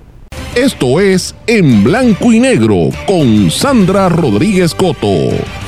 Esto es En Blanco y Negro con Sandra Rodríguez Coto.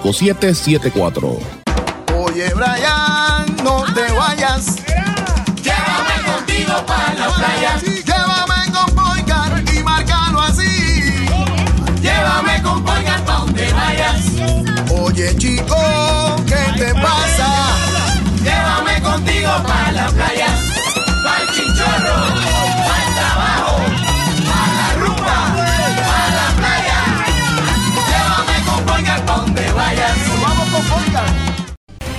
5774. Oye, Brian, no te vayas. Llévame contigo para la playa. Llévame con Poicar y márcalo así. Llévame con Poicar pa' donde vayas. Oye, chico, ¿qué te pasa? Llévame contigo para la playa.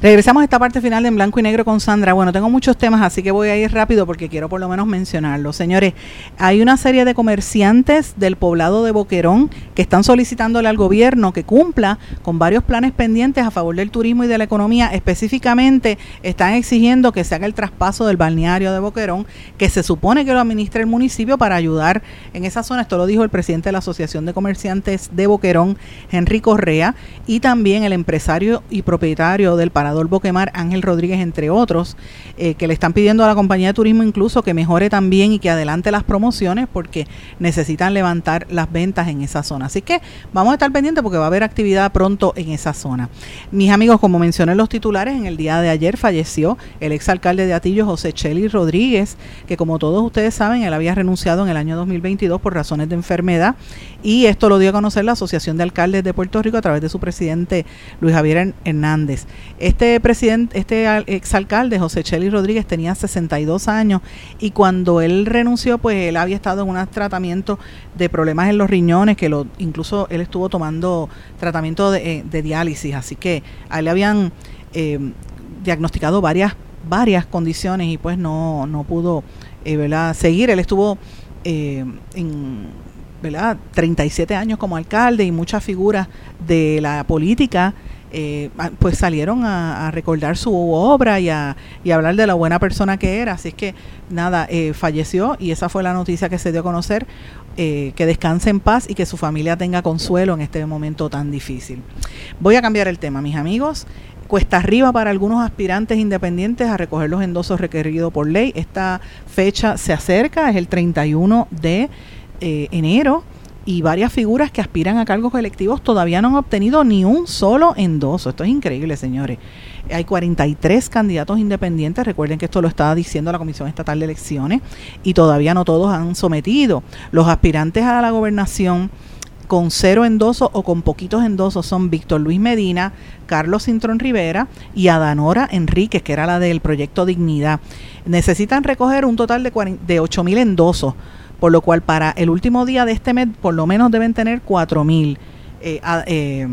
Regresamos a esta parte final de En Blanco y Negro con Sandra. Bueno, tengo muchos temas, así que voy a ir rápido porque quiero por lo menos mencionarlos. Señores, hay una serie de comerciantes del poblado de Boquerón que están solicitándole al gobierno que cumpla con varios planes pendientes a favor del turismo y de la economía. Específicamente, están exigiendo que se haga el traspaso del balneario de Boquerón, que se supone que lo administra el municipio para ayudar en esa zona. Esto lo dijo el presidente de la Asociación de Comerciantes de Boquerón, Henry Correa, y también el empresario y propietario del Parador Boquemar, Ángel Rodríguez, entre otros, eh, que le están pidiendo a la compañía de turismo incluso que mejore también y que adelante las promociones porque necesitan levantar las ventas en esa zona. Así que vamos a estar pendientes porque va a haber actividad pronto en esa zona. Mis amigos, como mencioné en los titulares, en el día de ayer falleció el exalcalde de Atillo, José Cheli Rodríguez, que como todos ustedes saben, él había renunciado en el año 2022 por razones de enfermedad y esto lo dio a conocer la Asociación de Alcaldes de Puerto Rico a través de su presidente Luis Javier Hernández. Este presidente, este exalcalde José Cheli Rodríguez tenía 62 años y cuando él renunció, pues él había estado en un tratamiento de problemas en los riñones, que lo incluso él estuvo tomando tratamiento de, de diálisis, así que a él le habían eh, diagnosticado varias varias condiciones y pues no, no pudo eh, ¿verdad? seguir. Él estuvo eh, en ¿verdad? 37 años como alcalde y muchas figuras de la política eh, pues salieron a, recordar su obra y a, y hablar de la buena persona que era. Así es que nada, eh, falleció y esa fue la noticia que se dio a conocer. Eh, que descanse en paz y que su familia tenga consuelo en este momento tan difícil. Voy a cambiar el tema, mis amigos. Cuesta arriba para algunos aspirantes independientes a recoger los endosos requeridos por ley. Esta fecha se acerca, es el 31 de eh, enero y varias figuras que aspiran a cargos electivos todavía no han obtenido ni un solo endoso. Esto es increíble, señores. Hay 43 candidatos independientes, recuerden que esto lo estaba diciendo la Comisión Estatal de Elecciones, y todavía no todos han sometido. Los aspirantes a la gobernación con cero endosos o con poquitos endosos son Víctor Luis Medina, Carlos Cintrón Rivera y Adanora Enríquez, que era la del proyecto Dignidad. Necesitan recoger un total de, 40, de 8 mil endosos, por lo cual para el último día de este mes por lo menos deben tener 4 mil. Eh, eh,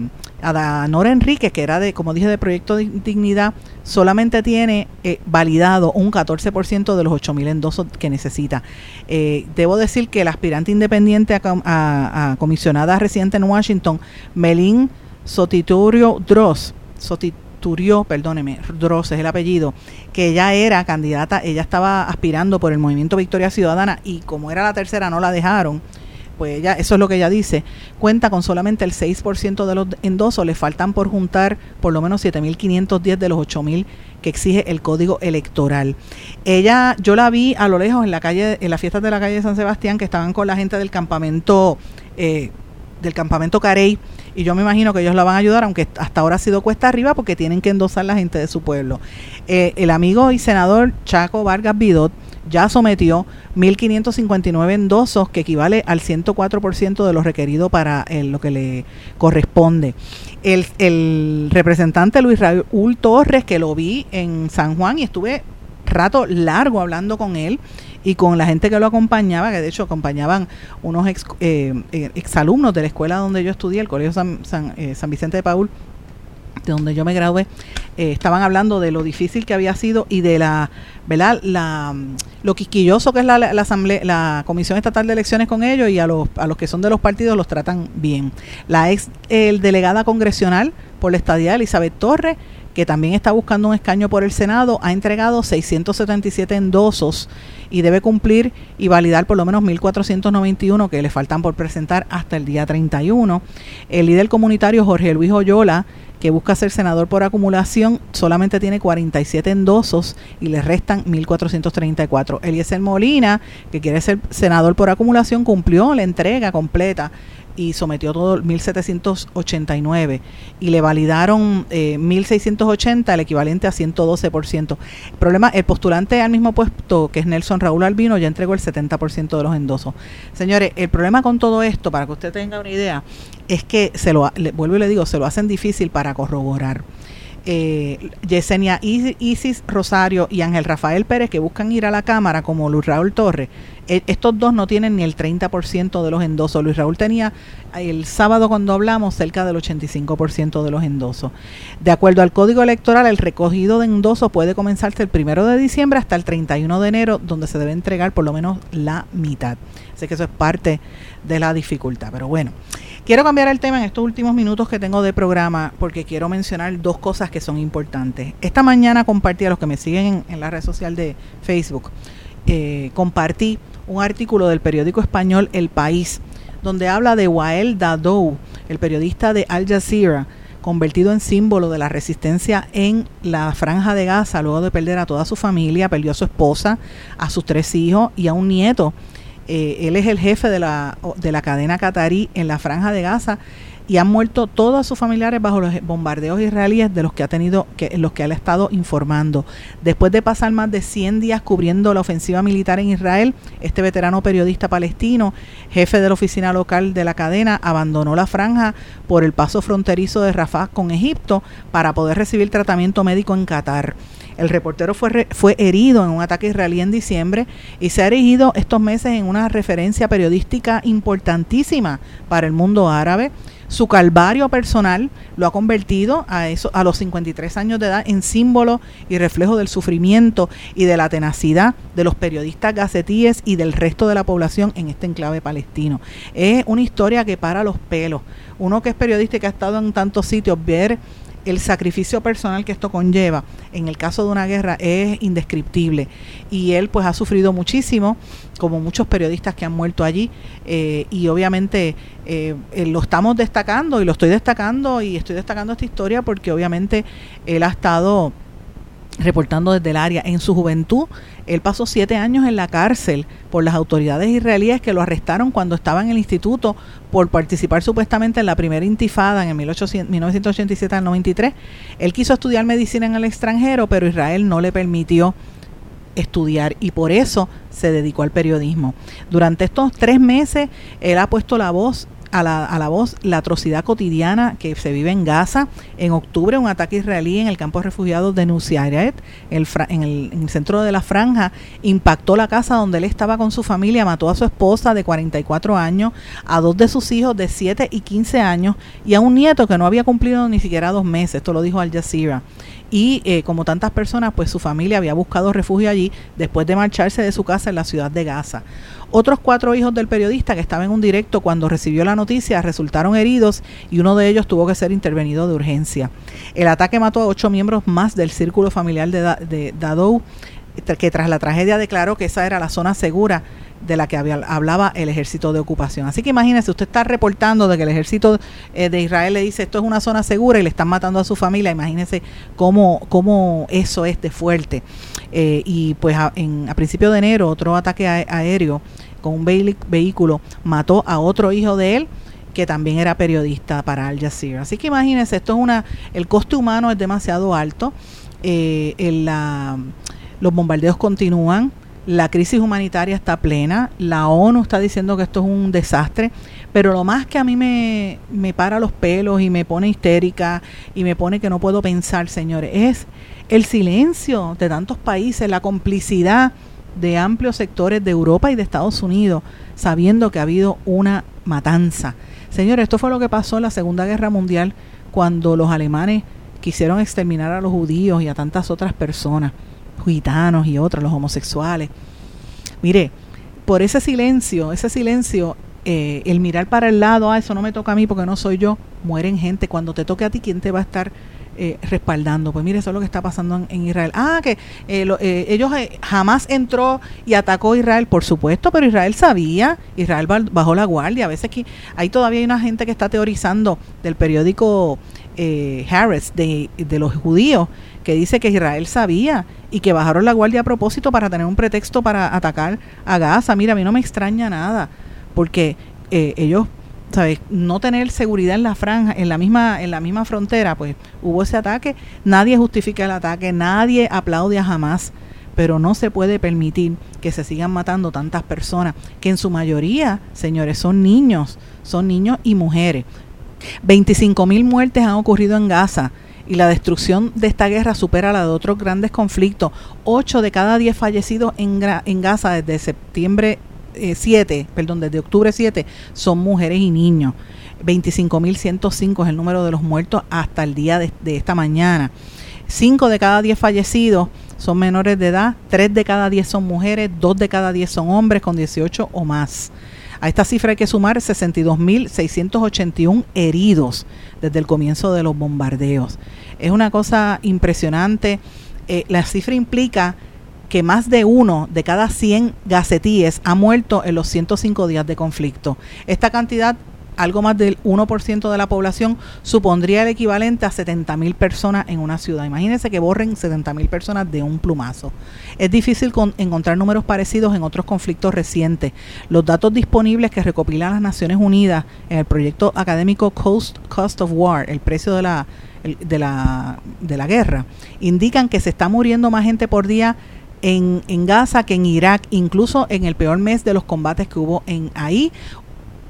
Adanora Enrique, que era de, como dije, de Proyecto Dignidad, solamente tiene eh, validado un 14% de los 8.000 endosos que necesita. Eh, debo decir que el aspirante independiente a, comisionada residente en Washington, Melín Sotiturio Dross, Sotiturio, perdóneme, Dross es el apellido, que ella era candidata, ella estaba aspirando por el Movimiento Victoria Ciudadana y como era la tercera no la dejaron pues ella, eso es lo que ella dice, cuenta con solamente el 6% de los endosos, le faltan por juntar por lo menos 7.510 de los 8.000 que exige el código electoral. Ella, yo la vi a lo lejos en la calle, en las fiestas de la calle de San Sebastián, que estaban con la gente del campamento, eh, del campamento Carey, y yo me imagino que ellos la van a ayudar, aunque hasta ahora ha sido cuesta arriba, porque tienen que endosar la gente de su pueblo. Eh, el amigo y senador Chaco Vargas Vidot ya sometió 1.559 endosos, que equivale al 104% de lo requerido para eh, lo que le corresponde. El, el representante Luis Raúl Torres, que lo vi en San Juan y estuve rato largo hablando con él y con la gente que lo acompañaba, que de hecho acompañaban unos ex, eh, eh exalumnos de la escuela donde yo estudié, el Colegio San, San, eh, San Vicente de Paul, de donde yo me gradué, eh, estaban hablando de lo difícil que había sido y de la, ¿verdad? La, lo quisquilloso que es la, la, asamblea, la Comisión Estatal de Elecciones con ellos y a los, a los que son de los partidos los tratan bien. La ex el delegada congresional por la estadía Elizabeth Torres que también está buscando un escaño por el Senado, ha entregado 677 endosos y debe cumplir y validar por lo menos 1.491 que le faltan por presentar hasta el día 31. El líder comunitario Jorge Luis Oyola, que busca ser senador por acumulación, solamente tiene 47 endosos y le restan 1.434. Eliezer Molina, que quiere ser senador por acumulación, cumplió la entrega completa y sometió todo 1789 y le validaron eh, 1680, el equivalente a 112%. El problema, el postulante al mismo puesto, que es Nelson Raúl Albino, ya entregó el 70% de los endosos. Señores, el problema con todo esto, para que usted tenga una idea, es que se lo le, vuelvo y le digo, se lo hacen difícil para corroborar. Eh, Yesenia Isis Rosario y Ángel Rafael Pérez que buscan ir a la Cámara como Luis Raúl Torres eh, estos dos no tienen ni el 30% de los endosos. Luis Raúl tenía el sábado cuando hablamos cerca del 85% de los endosos. De acuerdo al Código Electoral, el recogido de endosos puede comenzarse el primero de diciembre hasta el 31 de enero, donde se debe entregar por lo menos la mitad. Así que eso es parte de la dificultad. Pero bueno, quiero cambiar el tema en estos últimos minutos que tengo de programa porque quiero mencionar dos cosas que son importantes. Esta mañana compartí a los que me siguen en, la red social de Facebook. Eh, compartí un artículo del periódico español El País, donde habla de Wael Dadou, el periodista de Al Jazeera, convertido en símbolo de la resistencia en la franja de Gaza luego de perder a toda su familia, perdió a su esposa, a sus tres hijos y a un nieto. Eh, él es el jefe de la, de la cadena catarí en la franja de Gaza y han muerto todos sus familiares bajo los bombardeos israelíes de los que ha tenido que los que ha estado informando. Después de pasar más de 100 días cubriendo la ofensiva militar en Israel, este veterano periodista palestino, jefe de la oficina local de la cadena, abandonó la franja por el paso fronterizo de Rafah con Egipto para poder recibir tratamiento médico en Qatar. El reportero fue, fue herido en un ataque israelí en diciembre y se ha erigido estos meses en una referencia periodística importantísima para el mundo árabe su calvario personal lo ha convertido a, eso, a los 53 años de edad en símbolo y reflejo del sufrimiento y de la tenacidad de los periodistas gacetíes y del resto de la población en este enclave palestino. Es una historia que para los pelos. Uno que es periodista y que ha estado en tantos sitios, ver el sacrificio personal que esto conlleva en el caso de una guerra es indescriptible. Y él pues ha sufrido muchísimo como muchos periodistas que han muerto allí eh, y obviamente eh, eh, lo estamos destacando y lo estoy destacando y estoy destacando esta historia porque obviamente él ha estado reportando desde el área. En su juventud, él pasó siete años en la cárcel por las autoridades israelíes que lo arrestaron cuando estaba en el instituto por participar supuestamente en la primera intifada en el 1987 al 93. Él quiso estudiar medicina en el extranjero, pero Israel no le permitió estudiar y por eso se dedicó al periodismo. Durante estos tres meses él ha puesto la voz a la, a la, voz la atrocidad cotidiana que se vive en Gaza. En octubre, un ataque israelí en el campo de refugiados de el, en, el, centro de la franja, impactó la casa donde él estaba con su familia, mató a su esposa de 44 años, a dos de sus hijos de 7 y 15 años y a un nieto que no había cumplido ni siquiera dos meses. Esto lo dijo Al Jazeera y eh, como tantas personas, pues su familia había buscado refugio allí después de marcharse de su casa en la ciudad de Gaza. Otros cuatro hijos del periodista que estaban en un directo cuando recibió la noticia resultaron heridos y uno de ellos tuvo que ser intervenido de urgencia. El ataque mató a ocho miembros más del círculo familiar de, de Dadou, que tras la tragedia declaró que esa era la zona segura de la que había, hablaba el ejército de ocupación. Así que imagínese, usted está reportando de que el ejército eh, de Israel le dice esto es una zona segura y le están matando a su familia, imagínese cómo, cómo eso es de fuerte. Eh, y pues a, en, a principio de enero otro ataque aéreo con un vehículo mató a otro hijo de él que también era periodista para Al Jazeera. Así que imagínense, esto es una, el coste humano es demasiado alto, eh, los bombardeos continúan, la crisis humanitaria está plena, la ONU está diciendo que esto es un desastre, pero lo más que a mí me, me para los pelos y me pone histérica y me pone que no puedo pensar, señores, es el silencio de tantos países, la complicidad de amplios sectores de Europa y de Estados Unidos, sabiendo que ha habido una matanza. Señores, esto fue lo que pasó en la Segunda Guerra Mundial cuando los alemanes quisieron exterminar a los judíos y a tantas otras personas gitanos y otros, los homosexuales. Mire, por ese silencio, ese silencio, eh, el mirar para el lado, ah, eso no me toca a mí porque no soy yo, mueren gente. Cuando te toque a ti, ¿quién te va a estar eh, respaldando? Pues mire, eso es lo que está pasando en, Israel. Ah, que eh, ellos jamás entró y atacó a Israel, por supuesto, pero Israel sabía, Israel bajó la guardia. A veces aquí hay todavía hay una gente que está teorizando del periódico Harris de, de los judíos que dice que Israel sabía y que bajaron la guardia a propósito para tener un pretexto para atacar a Gaza. Mira, a mí no me extraña nada, porque eh, ellos, ¿sabes? No tener seguridad en la franja, en la misma, en la misma frontera, pues hubo ese ataque. Nadie justifica el ataque, nadie aplaude a jamás, pero no se puede permitir que se sigan matando tantas personas, que en su mayoría, señores, son niños, son niños y mujeres. 25 mil muertes han ocurrido en Gaza y la destrucción de esta guerra supera la de otros grandes conflictos. Ocho de cada diez fallecidos en, Gaza desde septiembre 7, eh, perdón, desde octubre 7, son mujeres y niños. 25.105 es el número de los muertos hasta el día de, esta mañana. Cinco de cada diez fallecidos son menores de edad, tres de cada diez son mujeres, dos de cada diez son hombres con 18 o más. A esta cifra hay que sumar 62.681 heridos desde el comienzo de los bombardeos. Es una cosa impresionante. Eh, la cifra implica que más de uno de cada 100 gacetíes ha muerto en los 105 días de conflicto. Esta cantidad algo más del 1% de la población supondría el equivalente a 70 mil personas en una ciudad. Imagínense que borren 70 mil personas de un plumazo. Es difícil encontrar números parecidos en otros conflictos recientes. Los datos disponibles que recopilan las Naciones Unidas en el proyecto académico Cost, Cost of War, el precio de la, de, la, de la guerra, indican que se está muriendo más gente por día en, en, Gaza que en Irak, incluso en el peor mes de los combates que hubo en ahí,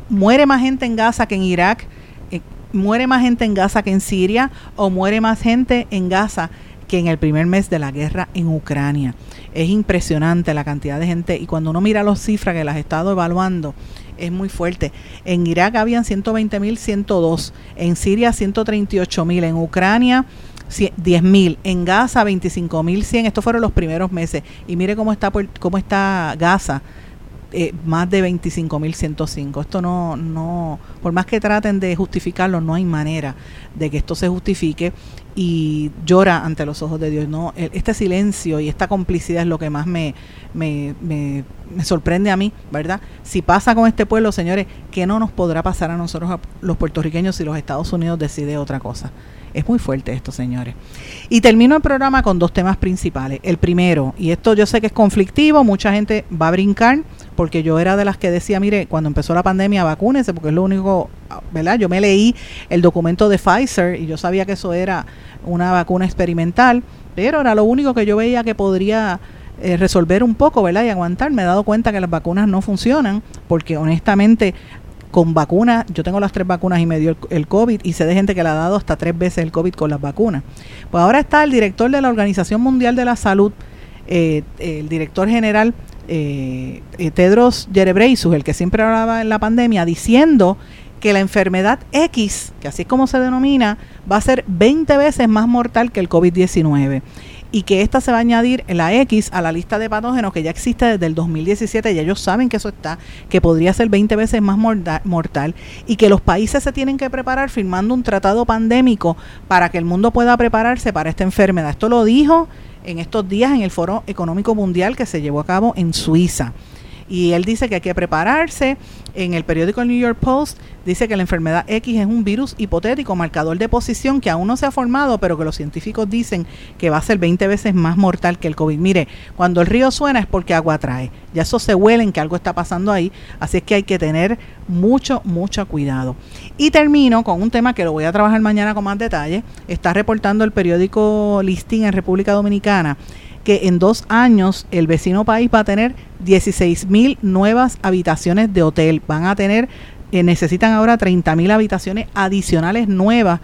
muere más gente en Gaza que en Irak, eh, muere más gente en Gaza que en Siria o muere más gente en Gaza que en el primer mes de la guerra en Ucrania. Es impresionante la cantidad de gente y cuando uno mira las cifras que las he estado evaluando, es muy fuerte. En Irak habían 120.102, en Siria 138.000, en Ucrania 10.000, en Gaza 25.100, estos fueron los primeros meses. Y mire cómo está, cómo está Gaza eh, más de 25.105. Esto no, no, por más que traten de justificarlo, no hay manera de que esto se justifique y llora ante los ojos de Dios. No, este silencio y esta complicidad es lo que más me, me, me, sorprende a mí, ¿verdad? Si pasa con este pueblo, señores, ¿qué no nos podrá pasar a nosotros, los puertorriqueños, si los Estados Unidos decide otra cosa? Es muy fuerte esto, señores. Y termino el programa con dos temas principales. El primero, y esto yo sé que es conflictivo, mucha gente va a brincar, porque yo era de las que decía, mire, cuando empezó la pandemia, vacúnense, porque es lo único, ¿verdad? Yo me leí el documento de Pfizer y yo sabía que eso era una vacuna experimental, pero era lo único que yo veía que podría eh, resolver un poco, ¿verdad? Y aguantar. Me he dado cuenta que las vacunas no funcionan, porque honestamente con vacunas. Yo tengo las tres vacunas y me dio el, COVID y sé de gente que le ha dado hasta tres veces el COVID con las vacunas. Pues ahora está el director de la Organización Mundial de la Salud, eh, el director general eh, eh, Tedros Ghebreyesus, el que siempre hablaba en la pandemia, diciendo que la enfermedad X, que así es como se denomina, va a ser 20 veces más mortal que el COVID-19 y que esta se va a añadir la X a la lista de patógenos que ya existe desde el 2017, ya ellos saben que eso está, que podría ser 20 veces más mortal y que los países se tienen que preparar firmando un tratado pandémico para que el mundo pueda prepararse para esta enfermedad. Esto lo dijo en estos días en el Foro Económico Mundial que se llevó a cabo en Suiza. Y él dice que hay que prepararse. En el periódico New York Post dice que la enfermedad X es un virus hipotético, marcador de posición que aún no se ha formado, pero que los científicos dicen que va a ser 20 veces más mortal que el COVID. Mire, cuando el río suena es porque agua trae. Ya eso se huele en que algo está pasando ahí. Así es que hay que tener mucho, mucho cuidado. Y termino con un tema que lo voy a trabajar mañana con más detalle. Está reportando el periódico Listing en República Dominicana que en dos años el vecino país va a tener 16 mil nuevas habitaciones de hotel. Van a tener, eh, necesitan ahora 30 mil habitaciones adicionales nuevas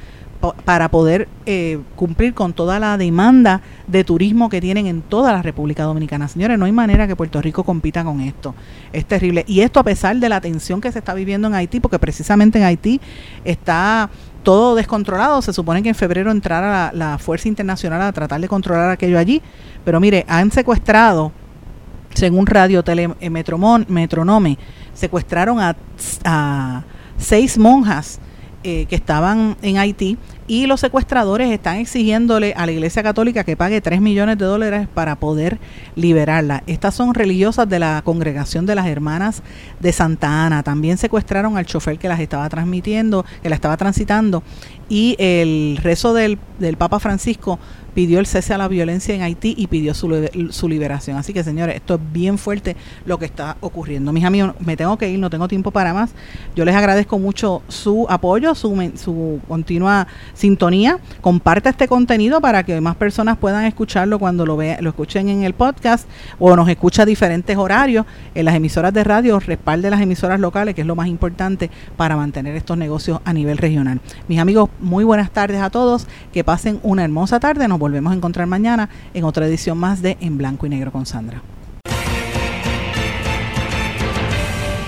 para poder eh, cumplir con toda la demanda de turismo que tienen en toda la República Dominicana. Señores, no hay manera que Puerto Rico compita con esto. Es terrible. Y esto a pesar de la tensión que se está viviendo en Haití, porque precisamente en Haití está todo descontrolado. Se supone que en febrero entrara la, Fuerza Internacional a tratar de controlar aquello allí. Pero mire, han secuestrado, según Radio eh, Metronome, secuestraron a, a seis monjas eh, que estaban en Haití y los secuestradores están exigiéndole a la Iglesia Católica que pague 3 millones de dólares para poder liberarla. Estas son religiosas de la congregación de las hermanas de Santa Ana. También secuestraron al chofer que las estaba transmitiendo, que la estaba transitando y el rezo del, del Papa Francisco pidió el cese a la violencia en Haití y pidió su, su, liberación. Así que, señores, esto es bien fuerte lo que está ocurriendo. Mis amigos, me tengo que ir, no tengo tiempo para más. Yo les agradezco mucho su apoyo, su, su continua sintonía. Comparta este contenido para que más personas puedan escucharlo cuando lo, vean, lo escuchen en el podcast o nos escucha a diferentes horarios en las emisoras de radio. Respalde las emisoras locales, que es lo más importante para mantener estos negocios a nivel regional. Mis amigos, muy buenas tardes a todos. Que pasen una hermosa tarde. Nos volvemos a encontrar mañana en otra edición más de En Blanco y Negro con Sandra.